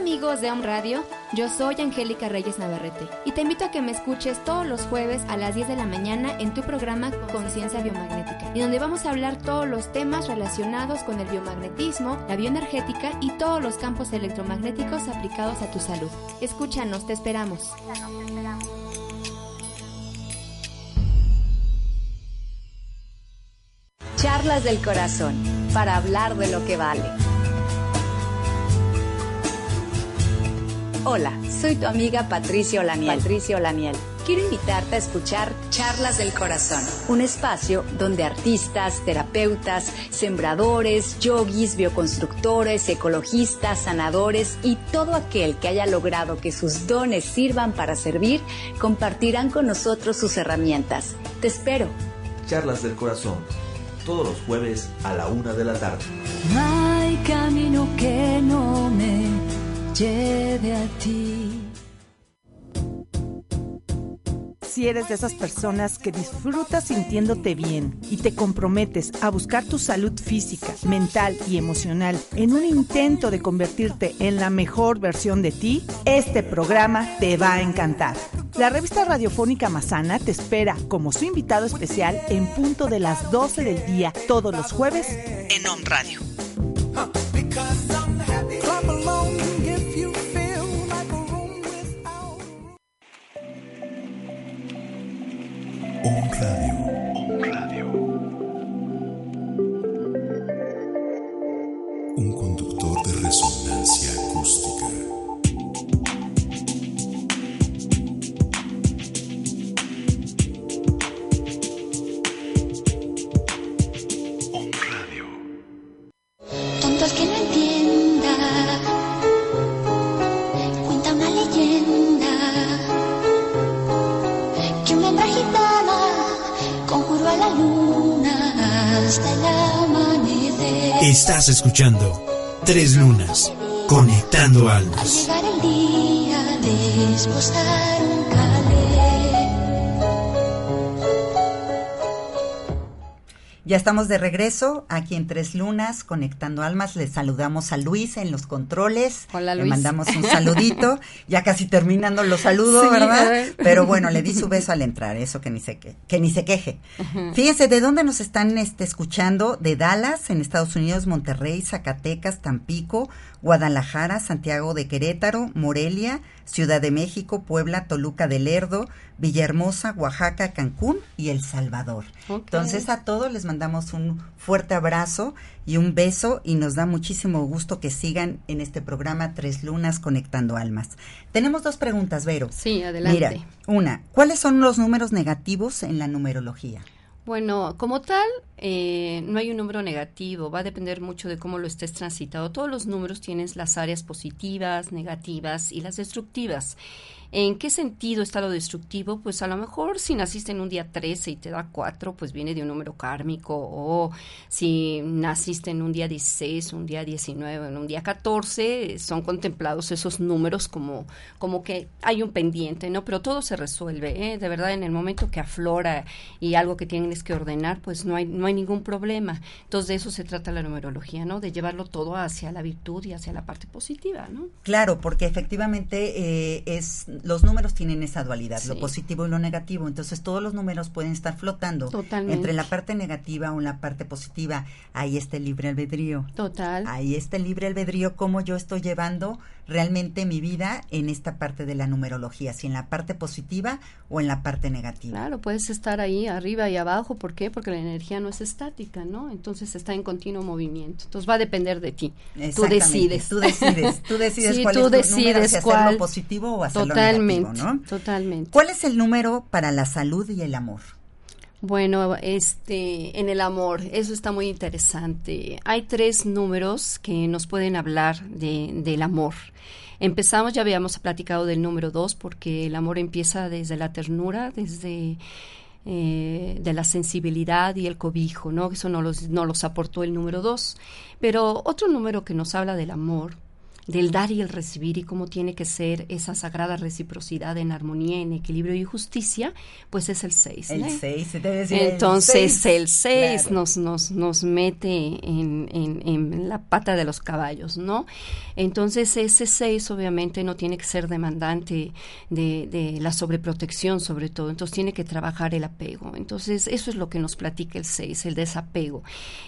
S7: Amigos de Home Radio, yo soy Angélica Reyes Navarrete y te invito a que me escuches todos los jueves a las 10 de la mañana en tu programa Conciencia Biomagnética, y donde vamos a hablar todos los temas relacionados con el biomagnetismo, la bioenergética y todos los campos electromagnéticos aplicados a tu salud. Escúchanos, te esperamos.
S8: Charlas del corazón para hablar de lo que vale. Hola, soy tu amiga Patricia Olaniel. Patricia Olaniel. Quiero invitarte a escuchar Charlas del Corazón, un espacio donde artistas, terapeutas, sembradores, yogis, bioconstructores, ecologistas, sanadores y todo aquel que haya logrado que sus dones sirvan para servir, compartirán con nosotros sus herramientas. Te espero.
S9: Charlas del Corazón, todos los jueves a la una de la tarde.
S2: No hay camino que no me lleve a ti.
S10: Si eres de esas personas que disfrutas sintiéndote bien y te comprometes a buscar tu salud física, mental y emocional en un intento de convertirte en la mejor versión de ti, este programa te va a encantar. La revista radiofónica Masana te espera como su invitado especial en punto de las 12 del día todos los jueves en On Radio.
S5: Hembra gitana conjuró a la luna hasta el amanecer.
S1: Estás escuchando Tres Lunas, conectando
S5: Al
S1: almas.
S5: llegar el día de esposar
S3: Ya estamos de regreso aquí en Tres Lunas, conectando almas. Les saludamos a Luis en los controles.
S4: Hola,
S3: Le
S4: Luis.
S3: mandamos un saludito. ya casi terminando los saludos,
S4: Sí,
S3: ¿verdad?
S4: ver.
S3: Pero bueno, le di su beso al entrar, eso que ni se que, que ni se queje. Fíjense de dónde nos están este, escuchando, de Dallas, en Estados Unidos, Monterrey, Zacatecas, Tampico, Guadalajara, Santiago de Querétaro, Morelia, Ciudad de México, Puebla, Toluca de Lerdo, Villahermosa, Oaxaca, Cancún y El Salvador. Entonces a todos les mandamos un fuerte abrazo y un beso y nos da muchísimo gusto que sigan en este programa Tres Lunas Conectando Almas. Tenemos dos preguntas, Vero.
S4: Sí, adelante.
S3: Mira, una, ¿cuáles son los números negativos en la numerología?
S4: Bueno, como tal, eh, no hay un número negativo, va a depender mucho de cómo lo estés transitado. Todos los números tienen las áreas positivas, negativas y las destructivas. ¿En qué sentido está lo destructivo? Pues a lo mejor si naciste en un día 13 y te da 4, pues viene de un número kármico, o si naciste en un día 16, un día 19, en un día 14, son contemplados esos números como, como que hay un pendiente, ¿no? Pero todo se resuelve, ¿eh? De verdad, en el momento que aflora y algo que tienes que ordenar, pues no hay, no hay ningún problema. Entonces de eso se trata la numerología, ¿no? De llevarlo todo hacia la virtud y hacia la parte positiva, ¿no?
S3: Claro, porque efectivamente eh, es los números tienen esa dualidad, lo positivo y lo negativo. Entonces todos los números pueden estar flotando entre la parte negativa o la parte positiva. Ahí está el libre albedrío.
S4: Total.
S3: Ahí está el libre albedrío, cómo yo estoy llevando realmente mi vida en esta parte de la numerología, si en la parte positiva o en la parte negativa.
S4: Claro, puedes estar ahí arriba y abajo. ¿Por qué? Porque la energía no es estática, ¿no? Entonces está en continuo movimiento. Entonces va a depender de ti. Tú decides.
S3: Tú decides. Tú decides cuál
S4: tú
S3: es
S4: decides
S3: número, si hacerlo positivo o hacerlo
S4: totalmente,
S3: negativo, ¿no?
S4: Totalmente.
S3: ¿Cuál es el número para la salud y el amor?
S4: Bueno, este, en el amor, eso está muy interesante. Hay tres números que nos pueden hablar de, del amor. Empezamos, ya habíamos platicado del número dos, porque el amor empieza desde la ternura, desde eh, de la sensibilidad y el cobijo, ¿no? Eso no los, no los aportó el número dos. Pero otro número que nos habla del amor del dar y el recibir y cómo tiene que ser esa sagrada reciprocidad en armonía, en equilibrio y justicia, pues es el 6.
S3: El 6,
S4: Entonces el 6 nos, nos, nos mete en, en, en, la pata de los caballos, ¿no? Entonces ese 6 obviamente no tiene que ser demandante de, de la sobreprotección sobre todo, entonces tiene que trabajar el apego. Entonces eso es lo que nos platica el 6, el desapego.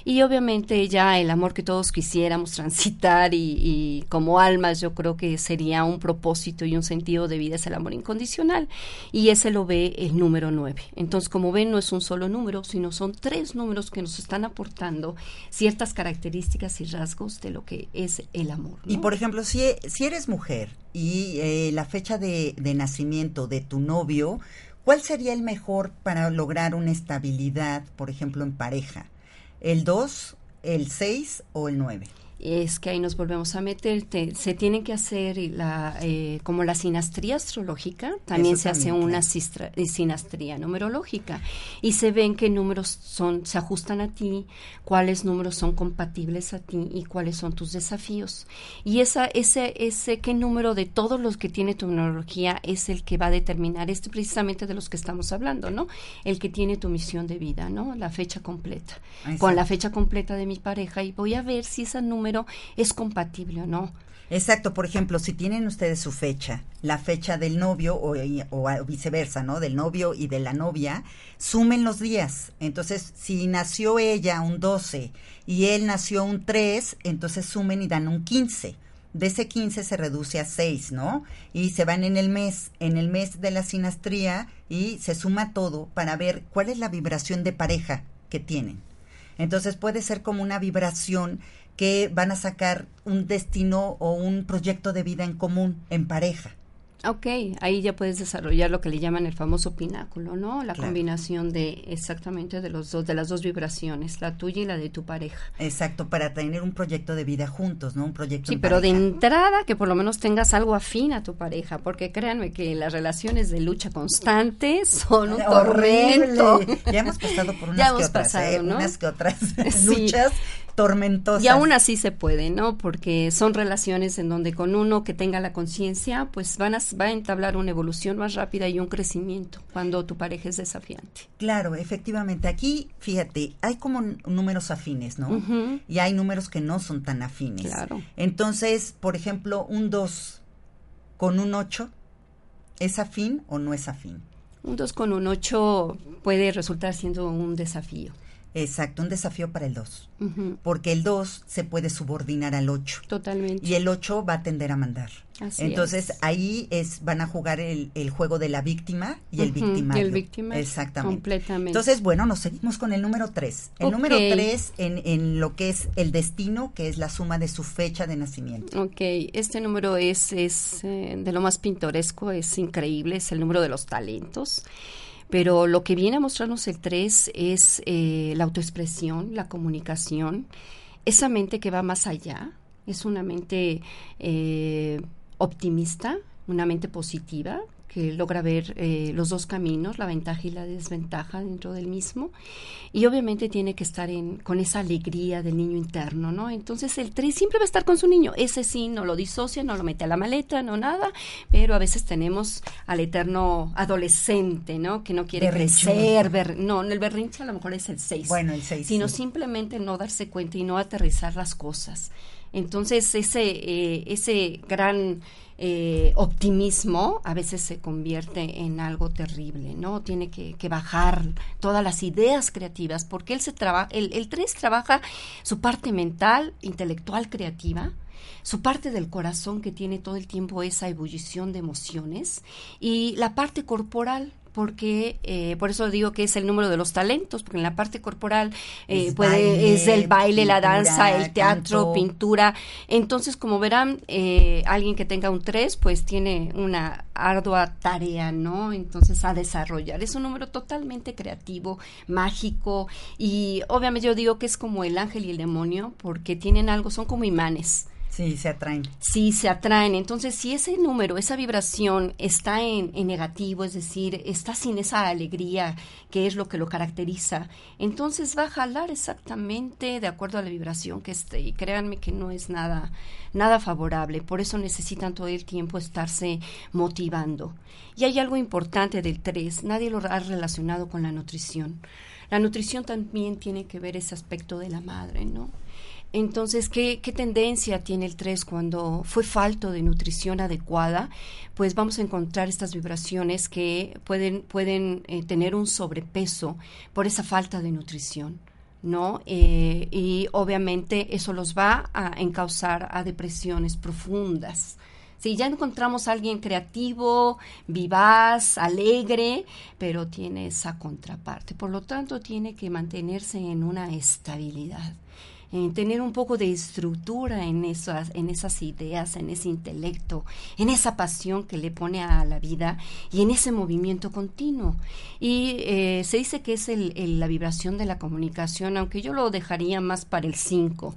S4: Y obviamente ya el amor que todos quisiéramos transitar y, y como almas yo creo que sería un propósito y un sentido de vida es el amor incondicional y ese lo ve el número 9. Entonces, como ven, no es un solo número, sino son tres números que nos están aportando ciertas características y rasgos de lo que es el amor.
S3: Y por ejemplo, si, si eres mujer y eh, la fecha de, de nacimiento de tu novio, ¿cuál sería el mejor para lograr una estabilidad, por ejemplo, en pareja? ¿El 2, el 6 o el 9?
S4: Es que ahí nos volvemos a meter, se tiene que hacer la, eh, como la sinastría astrológica, también se hace una eh, sinastría numerológica y se ven qué números son, se ajustan a ti, cuáles números son compatibles a ti y cuáles son tus desafíos. Y esa, ese, ese qué número de todos los que tiene tu numerología es el que va a determinar, este precisamente de los que estamos hablando, ¿no? El que tiene tu misión de vida, ¿no? La fecha completa. Con la fecha completa de mi pareja y voy a ver si ese número es compatible o no.
S3: Exacto, por ejemplo, si tienen ustedes su fecha, la fecha del novio o, viceversa, ¿no? Del novio y de la novia, sumen los días. Entonces, si nació ella un 12 y él nació un 3, entonces sumen y dan un 15. De ese 15 se reduce a 6, ¿no? Y se van en el mes, en el mes de la sinastría y se suma todo para ver cuál es la vibración de pareja que tienen. Entonces puede ser como una vibración que van a sacar un destino o un proyecto de vida en común, en pareja.
S4: Ok, ahí ya puedes desarrollar lo que le llaman el famoso pináculo, ¿no? La combinación de exactamente de los dos, de las dos vibraciones, la tuya y la de tu pareja.
S3: Exacto, para tener un proyecto de vida juntos, ¿no? Un proyecto.
S4: Sí, pero de entrada que por lo menos tengas algo afín a tu pareja, porque créanme que las relaciones de lucha constante son un tormento.
S3: Ya hemos pasado por unas que otras, ¿eh? unas que otras luchas tormentosas.
S4: Y aún así se puede, ¿no? Porque son relaciones en donde con uno que tenga la conciencia, pues van a, va a entablar una evolución más rápida y un crecimiento cuando tu pareja es desafiante.
S3: Claro, efectivamente. Aquí, fíjate, hay como números afines, ¿no? Y hay números que no son tan afines.
S4: Claro.
S3: Entonces, por ejemplo, un 2 con un 8, ¿es afín o no es afín?
S4: Un 2 con un 8 puede resultar siendo un desafío.
S3: Exacto, un desafío para el 2. Porque el 2 se puede subordinar al 8.
S4: Totalmente.
S3: Y el 8 va a tender a mandar.
S4: Así
S3: Entonces ahí es van a jugar el, el juego de la víctima y el victimario.
S4: el victimario.
S3: Exactamente.
S4: Completamente.
S3: Entonces, bueno, nos seguimos con el número 3. El número 3 en, en lo que es el destino, que es la suma de su fecha de nacimiento.
S4: Ok, este número es, es eh, de lo más pintoresco, es increíble, es el número de los talentos. Pero lo que viene a mostrarnos el 3 es eh, la autoexpresión, la comunicación, esa mente que va más allá, es una mente eh, optimista, una mente positiva, que logra ver eh, los dos caminos, la ventaja y la desventaja dentro del mismo. Y obviamente tiene que estar en, con esa alegría del niño interno, ¿no? Entonces el 3 siempre va a estar con su niño. Ese sí, no lo disocia, no lo mete a la maleta, no nada, pero a veces tenemos al eterno adolescente, ¿no? Que no quiere crecer, ber- no, el berrinche a lo mejor es el 6.
S3: Bueno, el seis,
S4: Sino
S3: sí.
S4: simplemente no darse cuenta y no aterrizar las cosas. Entonces ese, eh, ese gran eh, optimismo a veces se convierte en algo terrible, ¿no? Tiene que, bajar todas las ideas creativas porque él se trabaja, el, el 3 trabaja su parte mental, intelectual, creativa, su parte del corazón que tiene todo el tiempo esa ebullición de emociones y la parte corporal porque eh, por eso digo que es el número de los talentos porque en la parte corporal eh,
S3: Es
S4: puede
S3: baile,
S4: es el baile la danza el teatro
S3: canto.
S4: pintura. Entonces como verán eh, alguien que tenga un 3 pues tiene una ardua tarea no entonces a desarrollar. Es un número totalmente creativo mágico y obviamente yo digo que es como el ángel y el demonio porque tienen algo son como imanes
S3: Sí, se atraen.
S4: Sí, se atraen. Entonces, si ese número, esa vibración está en, negativo, es decir, está sin esa alegría que es lo que lo caracteriza, entonces va a jalar exactamente de acuerdo a la vibración que esté. Y créanme que no es nada, nada favorable. Por eso necesitan todo el tiempo estarse motivando. Y hay algo importante del 3, nadie lo ha relacionado con la nutrición. La nutrición también tiene que ver ese aspecto de la madre, ¿no? Entonces, ¿qué, ¿qué, tendencia tiene el 3 cuando fue falto de nutrición adecuada? Pues vamos a encontrar estas vibraciones que pueden, pueden eh, tener un sobrepeso por esa falta de nutrición. ¿no? Eh, y obviamente eso los va a encauzar a depresiones profundas. Si ya encontramos a alguien creativo, vivaz, alegre, pero tiene esa contraparte. Por lo tanto, tiene que mantenerse en una estabilidad en tener un poco de estructura en esas, en esas ideas, en ese intelecto, en esa pasión que le pone a la vida y en ese movimiento continuo. Y eh, se dice que es el, la vibración de la comunicación, aunque yo lo dejaría más para el 5,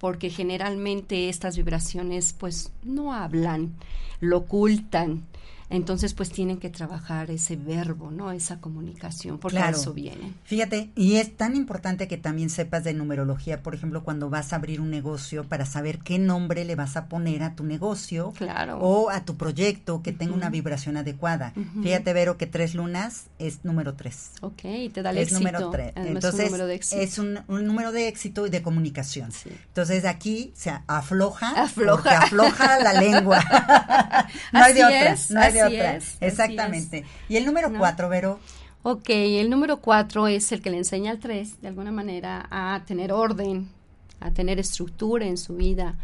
S4: porque generalmente estas vibraciones pues no hablan, lo ocultan. Entonces, pues tienen que trabajar ese verbo, ¿no? Esa comunicación, porque
S3: claro.
S4: eso viene.
S3: Fíjate, y es tan importante que también sepas de numerología, por ejemplo, cuando vas a abrir un negocio para saber qué nombre le vas a poner a tu negocio
S4: claro.
S3: o a tu proyecto que tenga uh -huh. una vibración adecuada. Uh -huh. Fíjate, Vero, que tres lunas es número tres.
S4: Ok, te da el
S3: es
S4: éxito.
S3: número tres. Entonces,
S4: es, un número de, éxito.
S3: es un, un, número de éxito y de comunicación. Sí. Entonces, aquí se afloja,
S4: afloja,
S3: afloja la lengua. no hay de otra,
S4: es,
S3: no hay de otra.
S4: Es,
S3: Exactamente. ¿Y el número
S4: no.
S3: cuatro, Vero?
S4: Ok, el número cuatro es el que le enseña al tres, de alguna manera, a tener orden, a tener estructura en su vida.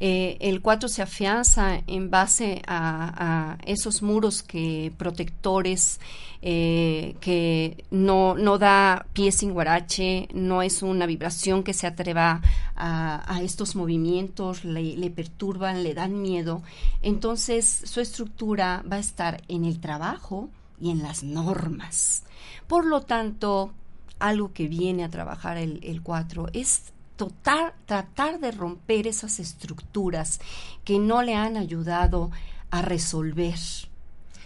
S4: Eh, el 4 se afianza en base a, esos muros que protectores eh, que no, no da pie sin guarache, no es una vibración que se atreva a, estos movimientos, le, perturban, le dan miedo. Entonces su estructura va a estar en el trabajo y en las normas. Por lo tanto, algo que viene a trabajar el, el 4 es Total, tratar de romper esas estructuras que no le han ayudado a resolver.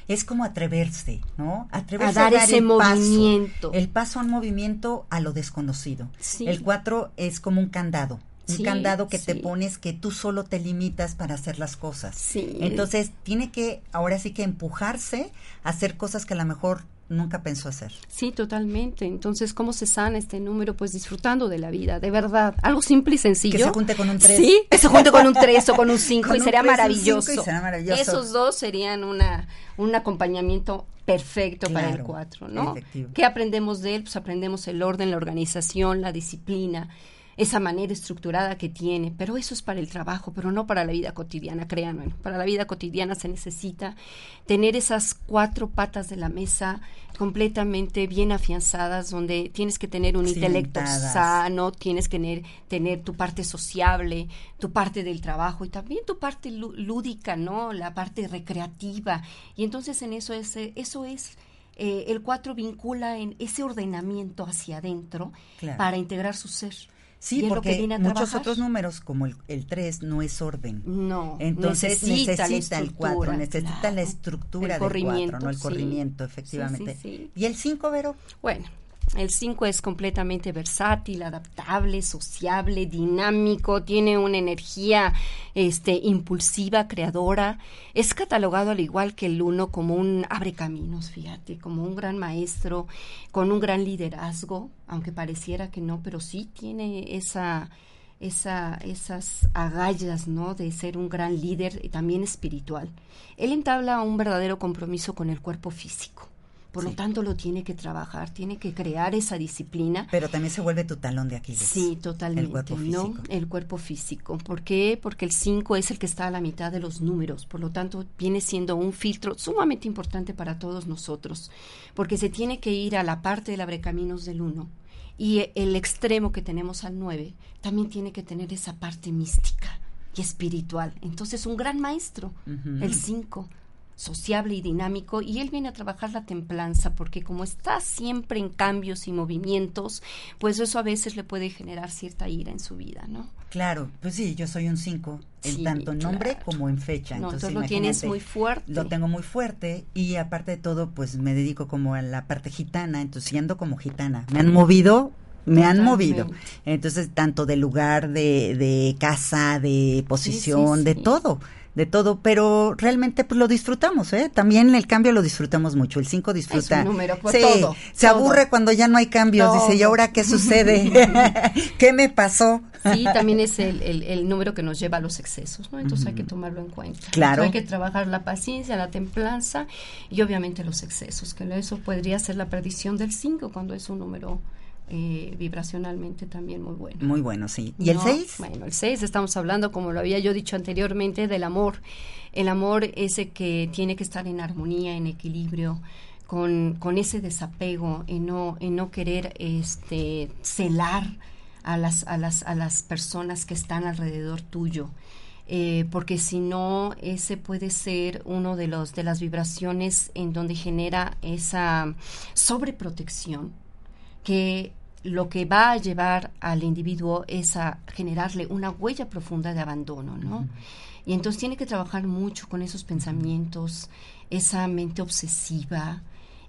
S3: Es como atreverse, ¿no? Atreverse
S4: a dar,
S3: a dar
S4: ese
S3: el
S4: movimiento.
S3: Paso, el paso a un movimiento a lo desconocido.
S4: Sí.
S3: El 4 es como un candado. Un
S4: sí,
S3: candado que
S4: sí.
S3: te pones que tú solo te limitas para hacer las cosas.
S4: Sí.
S3: Entonces, tiene que, ahora sí que empujarse a hacer cosas que a lo mejor nunca pensó hacer.
S4: Sí, totalmente. Entonces, ¿cómo se sana este número? Pues disfrutando de la vida, de verdad. Algo simple y sencillo.
S3: Que se junte con un 3.
S4: Sí, que se junte con un 3 o con un 5 y, sería maravilloso.
S3: y será maravilloso.
S4: Esos dos serían una, un acompañamiento perfecto
S3: claro,
S4: para el 4, ¿no?
S3: Efectivo.
S4: ¿Qué aprendemos de él? Pues aprendemos el orden, la organización, la disciplina, esa manera estructurada que tiene, pero eso es para el trabajo, pero no para la vida cotidiana, créanme. Para la vida cotidiana se necesita tener esas cuatro patas de la mesa completamente bien afianzadas, donde tienes que tener un intelecto sano, tienes que tener, tener tu parte sociable, tu parte del trabajo y también tu parte lúdica, ¿no? La parte recreativa. Y entonces en eso es, eso es eh, el 4 vincula en ese ordenamiento hacia adentro
S3: claro.
S4: para integrar su ser.
S3: Sí, porque
S4: que
S3: muchos otros números, como el, el 3, no es orden.
S4: No,
S3: Entonces
S4: necesita
S3: el 4,
S4: estructura,
S3: necesita
S4: claro.
S3: la estructura
S4: El
S3: del
S4: corrimiento,
S3: 4, no el corrimiento,
S4: Sí, sí,
S3: efectivamente.
S4: sí.
S3: ¿Y el 5, Vero?
S4: Bueno, el 5 es completamente versátil, adaptable, sociable, dinámico, tiene una energía este, impulsiva, creadora. Es catalogado al igual que el 1 como un abre caminos, fíjate, como un gran maestro, con un gran liderazgo, aunque pareciera que no, pero sí tiene esa esa, esas agallas, ¿no? De ser un gran líder y también espiritual. Él entabla un verdadero compromiso con el cuerpo físico. Por lo tanto, lo tiene que trabajar, tiene que crear esa disciplina.
S3: Pero también se vuelve tu talón de Aquiles.
S4: Sí, totalmente.
S3: El cuerpo
S4: ¿no?
S3: físico.
S4: El cuerpo físico. ¿Por qué? Porque el 5 es el que está a la mitad de los números. Por lo tanto, viene siendo un filtro sumamente importante para todos nosotros. Porque se tiene que ir a la parte del abrecaminos del 1. Y el extremo que tenemos al 9 también tiene que tener esa parte mística y espiritual. Entonces, un gran maestro, el 5 sociable y dinámico y él viene a trabajar la templanza porque como está siempre en cambios y movimientos, pues eso a veces le puede generar cierta ira en su vida, ¿no?
S3: Claro, pues sí, yo soy un 5, en
S4: Sí,
S3: tanto en nombre
S4: claro.
S3: como en fecha.
S4: No,
S3: entonces,
S4: lo tienes muy fuerte.
S3: Lo tengo muy fuerte y aparte de todo, pues me dedico como a la parte gitana, entonces sí ando como gitana. Me han movido, me han movido. Entonces, tanto de lugar, de, de casa, de posición,
S4: sí,
S3: de todo. De todo, pero realmente pues lo disfrutamos, ¿eh? También el cambio lo disfrutamos mucho. El 5 disfruta.
S4: Es un número, pues,
S3: sí,
S4: todo,
S3: se
S4: todo.
S3: aburre cuando ya no hay cambios. Dice, ¿y ahora qué sucede? ¿Qué me pasó?
S4: Sí, también es el, el- el número que nos lleva a los excesos, ¿no? Entonces hay que tomarlo en cuenta.
S3: Claro.
S4: Entonces, hay que trabajar la paciencia, la templanza y obviamente los excesos, que eso podría ser la perdición del 5 cuando es un número eh, vibracionalmente también muy bueno.
S3: Muy bueno, sí. ¿Y el
S4: No,
S3: 6?
S4: Bueno, el 6 estamos hablando, como lo había yo dicho anteriormente, del amor. El amor ese que tiene que estar en armonía, en equilibrio, con, con ese desapego, en no, en no querer este, celar a las, a, las, a las personas que están alrededor tuyo. Eh, porque si no, ese puede ser uno de los de las vibraciones en donde genera esa sobreprotección que lo que va a llevar al individuo es a generarle una huella profunda de abandono, ¿no? Y entonces tiene que trabajar mucho con esos pensamientos, esa mente obsesiva,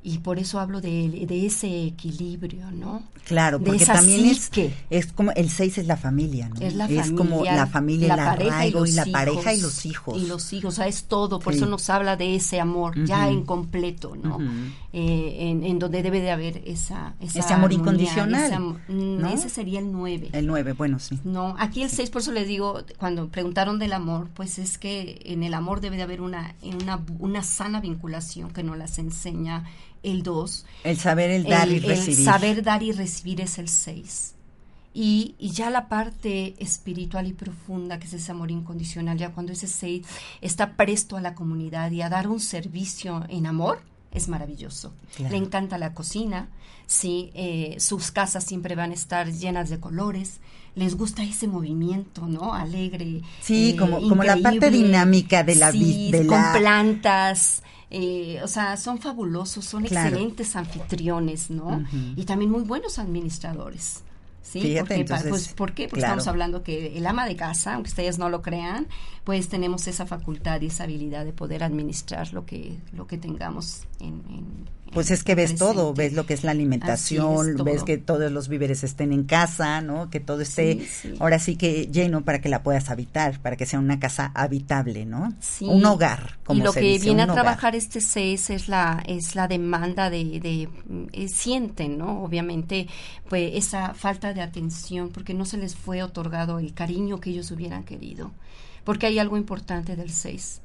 S4: y por eso hablo de, de ese equilibrio, ¿no?
S3: Claro,
S4: De
S3: porque
S4: esa
S3: también es, es como el 6 es la familia, ¿no?
S4: Es la
S3: como
S4: familia,
S3: la familia,
S4: la
S3: el
S4: pareja y
S3: arraigo
S4: los
S3: y la
S4: hijos.
S3: pareja y los hijos.
S4: Y los hijos, o sea, es todo, por
S3: Sí.
S4: eso nos habla de ese amor ya
S3: Ujú.
S4: en completo, ¿no? Eh, en, en donde debe de haber esa, esa
S3: Ese amor
S4: armonía,
S3: incondicional,
S4: mm,
S3: ¿no?
S4: Ese sería el 9.
S3: El 9, bueno, sí.
S4: No, aquí el 6, por eso les digo, cuando preguntaron del amor, pues es que en el amor debe de haber una, una, una sana vinculación que nos las enseña el 2.
S3: El saber, el dar y
S4: el
S3: recibir.
S4: saber dar y recibir es el 6. Y, y ya la parte espiritual y profunda, que es ese amor incondicional, ya cuando ese 6 está presto a la comunidad y a dar un servicio en amor, es maravilloso.
S3: Claro.
S4: Le encanta la cocina, sí, eh, sus casas siempre van a estar llenas de colores, les gusta ese movimiento, ¿no? Alegre.
S3: Sí,
S4: eh,
S3: como- como la parte dinámica de la
S4: Sí,
S3: de
S4: con
S3: la-
S4: plantas, eh, o sea, son fabulosos, son
S3: Claro.
S4: excelentes anfitriones, ¿no? Y también muy buenos administradores. ¿Sí?
S3: Fíjate,
S4: porque, pa-
S3: entonces,
S4: pues, ¿Por qué? Porque
S3: claro.
S4: estamos hablando que el ama de casa, aunque ustedes no lo crean, pues tenemos esa facultad y esa habilidad de poder administrar lo que, lo que tengamos en, en-
S3: Pues es que ves
S4: presente.
S3: todo, ves lo que es la alimentación,
S4: es,
S3: ves que todos los víveres estén en casa, ¿no? Que todo esté,
S4: Sí, sí.
S3: ahora sí que lleno para que la puedas habitar, para que sea una casa habitable, ¿no?
S4: Sí.
S3: Un hogar, como
S4: y lo
S3: se
S4: que
S3: dice,
S4: viene a
S3: hogar.
S4: trabajar este 6 es la es la demanda de, de eh, sienten no obviamente pues esa falta de atención porque no se les fue otorgado el cariño que ellos hubieran querido porque hay algo importante del 6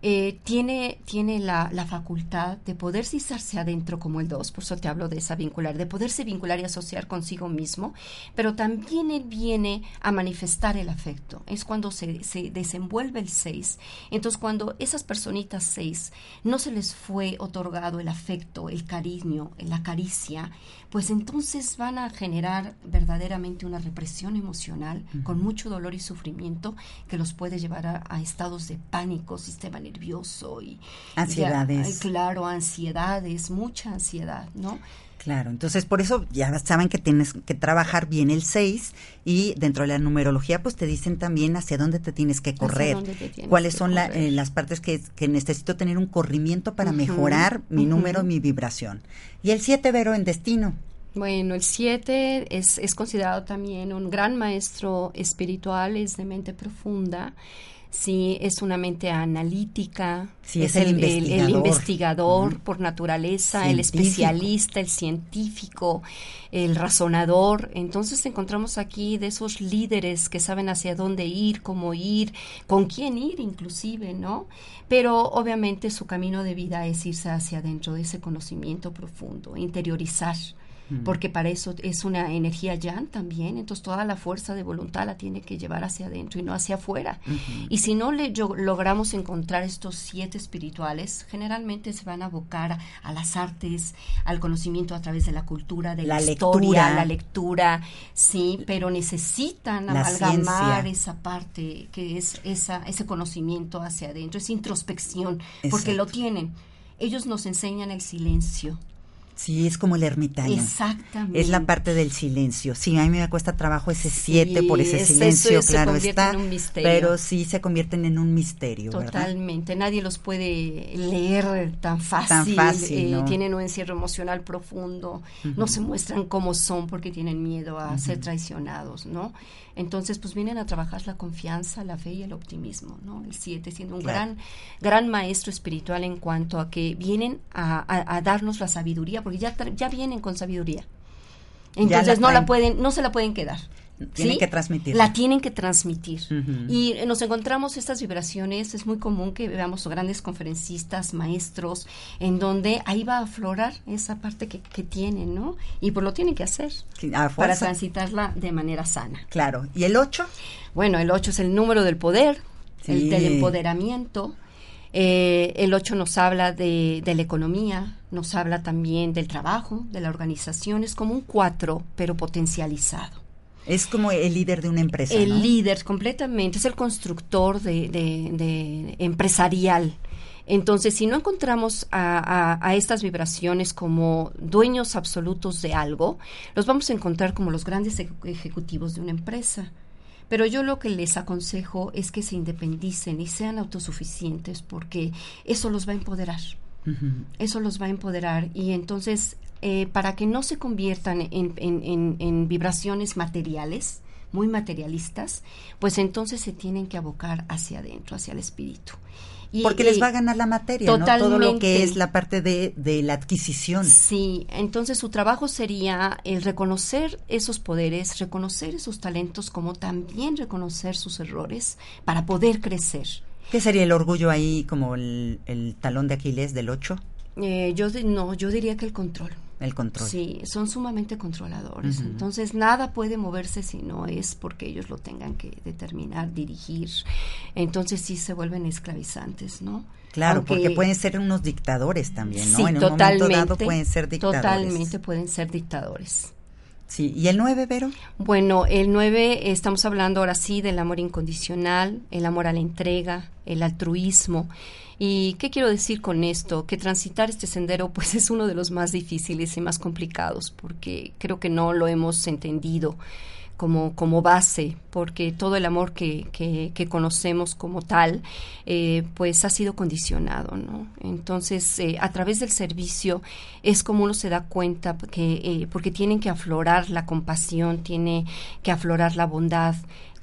S4: eh, tiene, tiene la, la facultad de poder cisarse adentro como el 2, por eso te hablo de esa vincular, de poderse vincular y asociar consigo mismo, pero también él viene a manifestar el afecto. Es cuando se, se desenvuelve el 6. Entonces, cuando esas personitas 6 no se les fue otorgado el afecto, el cariño, la caricia, pues entonces van a generar verdaderamente una represión emocional con mucho dolor y sufrimiento que los puede llevar a, a estados de pánico, sistema nervioso y
S3: Ansiedades.
S4: claro, ansiedades, mucha ansiedad, ¿no?
S3: Claro, entonces por eso ya saben que tienes que trabajar bien el 6 y dentro de la numerología pues te dicen también hacia dónde te tienes que correr,
S4: tienes
S3: cuáles
S4: que
S3: son la- eh, las partes que, que necesito tener un corrimiento para mejorar mi número, mi vibración. Y el 7 Vero en destino.
S4: Bueno, el 7 es, es considerado también un gran maestro espiritual, es de mente profunda. Sí, es una mente analítica.
S3: Sí, es el investigador.
S4: por naturaleza, el especialista, el científico, el razonador. Entonces encontramos aquí de esos líderes que saben hacia dónde ir, cómo ir, con quién ir inclusive, ¿no? Pero obviamente su camino de vida es irse hacia adentro de ese conocimiento profundo, interiorizar
S3: Mm.
S4: porque para eso es una energía yang también, entonces toda la fuerza de voluntad la tiene que llevar hacia adentro y no hacia afuera. Y si no le yo- logramos encontrar estos siete espirituales, generalmente se van a abocar a, a las artes, al conocimiento a través de la cultura, de la,
S3: La
S4: historia,
S3: lectura.
S4: la lectura, sí, pero necesitan
S3: La
S4: amalgamar
S3: ciencia.
S4: esa parte que es esa, ese conocimiento hacia adentro, esa introspección, porque lo tienen. Ellos nos enseñan el silencio.
S3: Sí, es como el ermitaño.
S4: Exactamente.
S3: Es la parte del silencio. Sí, a mí me cuesta trabajo ese 7 por ese
S4: es-
S3: silencio,
S4: eso se
S3: claro
S4: convierte
S3: está.
S4: en un misterio.
S3: Pero sí se convierten en un misterio, ¿verdad?
S4: Totalmente, nadie los puede leer tan fácil,
S3: fácil,
S4: eh,
S3: ¿no?
S4: tienen un encierro emocional profundo, no se muestran como son porque tienen miedo a ser traicionados, ¿no? Entonces, pues vienen a trabajar la confianza, la fe y el optimismo, ¿no? El 7 siendo un
S3: Claro.
S4: gran, gran maestro espiritual en cuanto a que vienen a, a- a darnos la sabiduría, porque ya, ya vienen con sabiduría. Entonces
S3: la
S4: no la pueden, no se la pueden quedar.
S3: Tienen
S4: ¿sí?
S3: que transmitirla.
S4: La tienen que transmitir. Y nos encontramos estas vibraciones, es muy común que veamos grandes conferencistas, maestros, en donde ahí va a aflorar esa parte que, que tienen, ¿no? Y pues lo tienen que hacer para transitarla de manera sana.
S3: Claro. ¿Y el 8?
S4: Bueno, el 8 es el número del poder, el del empoderamiento. Eh, el 8 nos habla de, de la economía, nos habla también del trabajo, de la organización. Es como un 4, pero potencializado.
S3: Es como el líder de una empresa,
S4: El
S3: ¿no?
S4: líder completamente, es el constructor de, de- de empresarial. Entonces, si no encontramos a, a- a estas vibraciones como dueños absolutos de algo, los vamos a encontrar como los grandes eje- ejecutivos de una empresa. Pero yo lo que les aconsejo es que se independicen y sean autosuficientes porque eso los va a empoderar eso los va a empoderar y entonces eh, para que no se conviertan en, en- en- en vibraciones materiales, muy materialistas, pues entonces se tienen que abocar hacia adentro, hacia el espíritu. Y-
S3: Porque les va a ganar la materia, ¿no? Todo lo que es la parte de, de la adquisición.
S4: Sí, entonces su trabajo sería el reconocer esos poderes, reconocer esos talentos, como también reconocer sus errores para poder crecer.
S3: ¿Qué sería el orgullo ahí como el, el talón de Aquiles del 8?
S4: Eh, yo no, yo diría que el control.
S3: El control.
S4: Sí, son sumamente controladores. Entonces, nada puede moverse si no es porque ellos lo tengan que determinar, dirigir. Entonces, sí se vuelven esclavizantes, ¿no?
S3: Claro,
S4: Aunque-
S3: porque pueden ser unos dictadores también, ¿no?
S4: Sí,
S3: en un
S4: totalmente.
S3: momento dado pueden ser dictadores.
S4: Totalmente pueden ser dictadores.
S3: Sí, ¿y el 9, Vero?
S4: Bueno, el 9, estamos hablando ahora sí del amor incondicional, el amor a la entrega, el altruismo. ¿Y qué quiero decir con esto? Que transitar este sendero pues es uno de los más difíciles y más complicados porque creo que no lo hemos entendido como, como base, porque todo el amor que, que, conocemos como tal, eh, pues ha sido condicionado, ¿no? Entonces, eh, a través del servicio es como uno se da cuenta que, eh, porque tienen que aflorar la compasión, tiene que aflorar la bondad,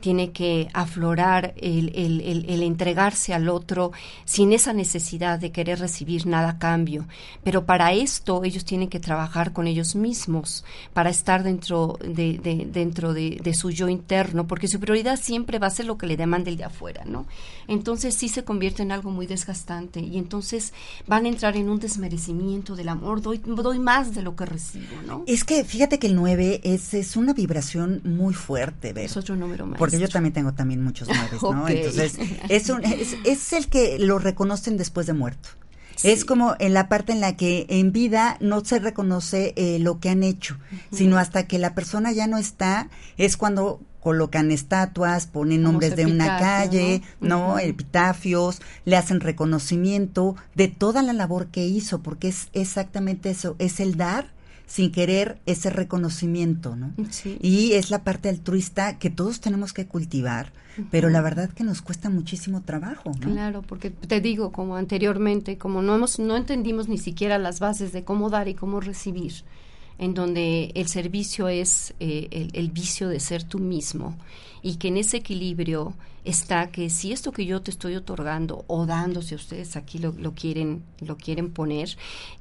S4: tiene que aflorar el, el, el, el, entregarse al otro sin esa necesidad de querer recibir nada a cambio. Pero para esto ellos tienen que trabajar con ellos mismos, para estar dentro de, de dentro de, de, su yo interno, porque su prioridad siempre va a ser lo que le demande el de afuera, ¿no? Entonces sí se convierte en algo muy desgastante y entonces van a entrar en un desmerecimiento del amor, doy, doy más de lo que recibo, ¿no?
S3: Es que fíjate que el 9 es, es una vibración muy fuerte, ¿ver?
S4: Es otro número más.
S3: Porque yo también tengo también muchos nueves, ¿no?
S4: Okay.
S3: Entonces, es, un, es, es, el que lo reconocen después de muerto. Sí. Es como en la parte en la que en vida no se reconoce eh, lo que han hecho, uh -huh. sino hasta que la persona ya no está, es cuando colocan estatuas, ponen nombres de una calle, ¿no? ¿no? Uh -huh. Epitafios, le hacen reconocimiento de toda la labor que hizo, porque es exactamente eso, es el dar sin querer ese reconocimiento, ¿no?
S4: Sí.
S3: Y es la parte altruista que todos tenemos que cultivar, pero la verdad que nos cuesta muchísimo trabajo, ¿no?
S4: Claro, porque te digo, como anteriormente, como no hemos, no entendimos ni siquiera las bases de cómo dar y cómo recibir, en donde el servicio es eh, el, el vicio de ser tú mismo y que en ese equilibrio está que si esto que yo te estoy otorgando o dando, si ustedes aquí lo, lo quieren, lo quieren poner,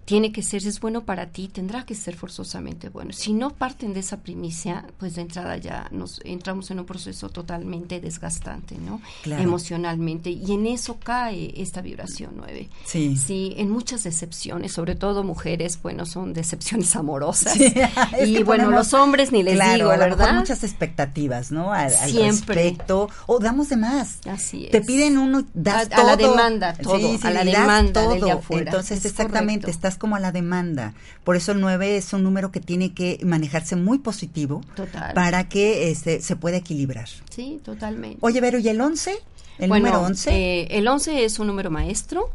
S4: tiene que ser, es bueno para ti, tendrá que ser forzosamente bueno. Si no parten de esa primicia, pues de entrada ya nos entramos en un proceso totalmente desgastante, ¿no?
S3: Claro.
S4: Emocionalmente. Y en eso cae esta vibración nueve.
S3: Sí.
S4: Sí, en muchas decepciones, sobre todo mujeres, bueno, son decepciones amorosas.
S3: Sí,
S4: y bueno,
S3: ponemos-
S4: los hombres ni les
S3: claro,
S4: digo,
S3: a lo mejor
S4: ¿verdad?
S3: muchas expectativas, ¿no? Al, al
S4: Siempre.
S3: respecto. O damos de más.
S4: Así es.
S3: Te piden uno, das
S4: A- a la
S3: todo.
S4: demanda, todo,
S3: Sí, sí,
S4: a la demanda del de
S3: todo.
S4: afuera.
S3: Entonces,
S4: Es
S3: exactamente,
S4: correcto.
S3: estás como a la demanda. Por eso el 9 es un número que tiene que manejarse muy positivo
S4: Total.
S3: para que este, se pueda equilibrar.
S4: Sí, totalmente.
S3: Oye, Vero, ¿y el 11? ¿El
S4: Bueno,
S3: número 11?
S4: eh, el 11 es un número maestro.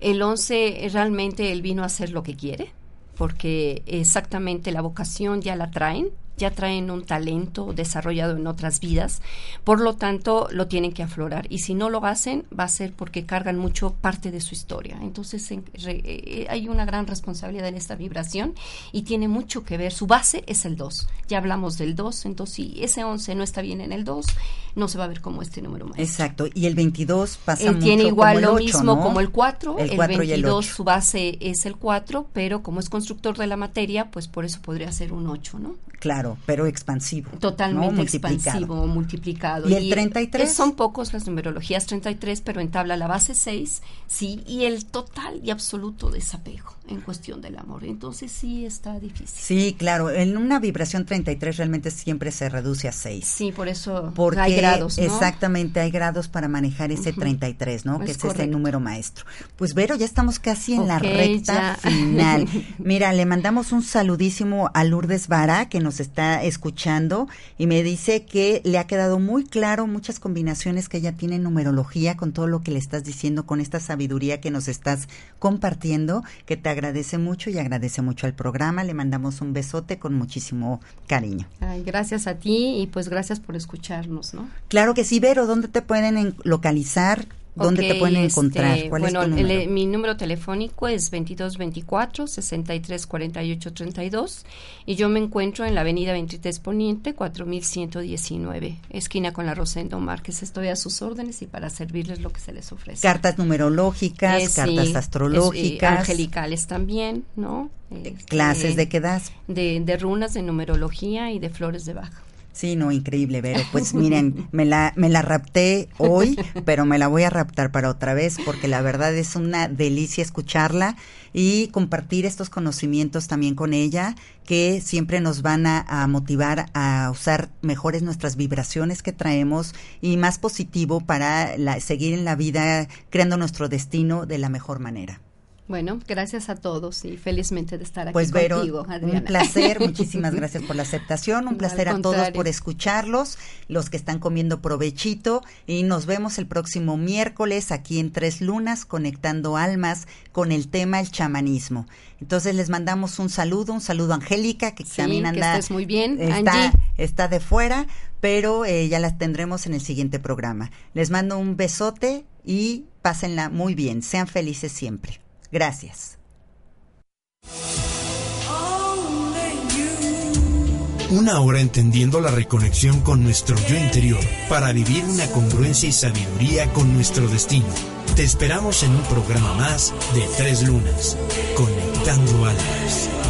S4: El 11 eh, realmente él vino a hacer lo que quiere, porque exactamente la vocación ya la traen, ya traen un talento desarrollado en otras vidas, por lo tanto lo tienen que aflorar y si no lo hacen va a ser porque cargan mucho parte de su historia. Entonces en- re- eh, hay una gran responsabilidad en esta vibración y tiene mucho que ver, su base es el 2, ya hablamos del 2, entonces si ese 11 no está bien en el 2, no se va a ver como este número maestro.
S3: Exacto. Y el 22 pasa
S4: Él
S3: mucho
S4: tiene igual
S3: como el
S4: lo
S3: 8,
S4: mismo
S3: ¿no?
S4: como el 4,
S3: El
S4: el,
S3: 4 y el
S4: 22
S3: 8.
S4: su base es el 4, pero como es constructor de la materia, pues por eso podría ser un 8, ¿no?
S3: Claro, pero expansivo.
S4: Totalmente expansivo, multiplicado.
S3: ¿Y el 33?
S4: es- son pocos las numerologías 33, pero entabla la base 6, sí, y el total y absoluto desapego en cuestión del amor. Entonces sí está difícil.
S3: Sí, claro. En una vibración 33 realmente siempre se reduce a 6.
S4: Sí, por eso
S3: Porque
S4: hay grados, ¿no?
S3: exactamente hay grados para manejar ese
S4: Ujú.
S3: 33, ¿no?
S4: Es
S3: que es ese
S4: correcto.
S3: número maestro. Pues Vero, ya estamos casi en la recta
S4: ya.
S3: final. Mira, le mandamos un saludísimo a Lourdes Vara que nos está escuchando y me dice que le ha quedado muy claro muchas combinaciones que ella tiene en numerología con todo lo que le estás diciendo, con esta sabiduría que nos estás compartiendo, que te agradece mucho y agradece mucho al programa. Le mandamos un besote con muchísimo cariño.
S4: Ay, gracias a ti y pues gracias por escucharnos, ¿no?
S3: Claro que sí, Vero, ¿dónde te pueden en- localizar? ¿Dónde te
S4: Ok,
S3: pueden
S4: este,
S3: encontrar? ¿Cuál
S4: bueno,
S3: es tu
S4: el-
S3: número?
S4: mi número telefónico es 2224 63 48 32 y yo me encuentro en la avenida 23 Poniente 4119, esquina con la Rosendo Márquez. Estoy a sus órdenes y para servirles lo que se les ofrece.
S3: Cartas numerológicas,
S4: Eh, sí,
S3: cartas
S4: es-
S3: astrológicas,
S4: eh, angelicales también, ¿no? Este,
S3: clases de qué das.
S4: De, de runas, de numerología y de flores de baja.
S3: Sí, no, increíble, Vero. Pues miren, me la, me la rapté hoy, pero me la voy a raptar para otra vez porque la verdad es una delicia escucharla y compartir estos conocimientos también con ella que siempre nos van a, a motivar a usar mejores nuestras vibraciones que traemos y más positivo para la- seguir en la vida creando nuestro destino de la mejor manera.
S4: Bueno, gracias a todos y felizmente de estar aquí
S3: Pues Vero,
S4: contigo, Adriana.
S3: un placer, muchísimas gracias por la aceptación, un
S4: No,
S3: placer a todos por escucharlos, los que están comiendo provechito y nos vemos el próximo miércoles aquí en Tres Lunas conectando almas con el tema el chamanismo. Entonces les mandamos un saludo, un saludo a Angélica que
S4: Sí,
S3: también
S4: que
S3: anda
S4: estés muy bien,
S3: está,
S4: Angie.
S3: está de fuera, pero eh, ya las tendremos en el siguiente programa. Les mando un besote y pásenla muy bien, sean felices siempre. Gracias.
S1: Una hora entendiendo la reconexión con nuestro yo interior para vivir una congruencia y sabiduría con nuestro destino. Te esperamos en un programa más de Tres Lunas, Conectando Almas.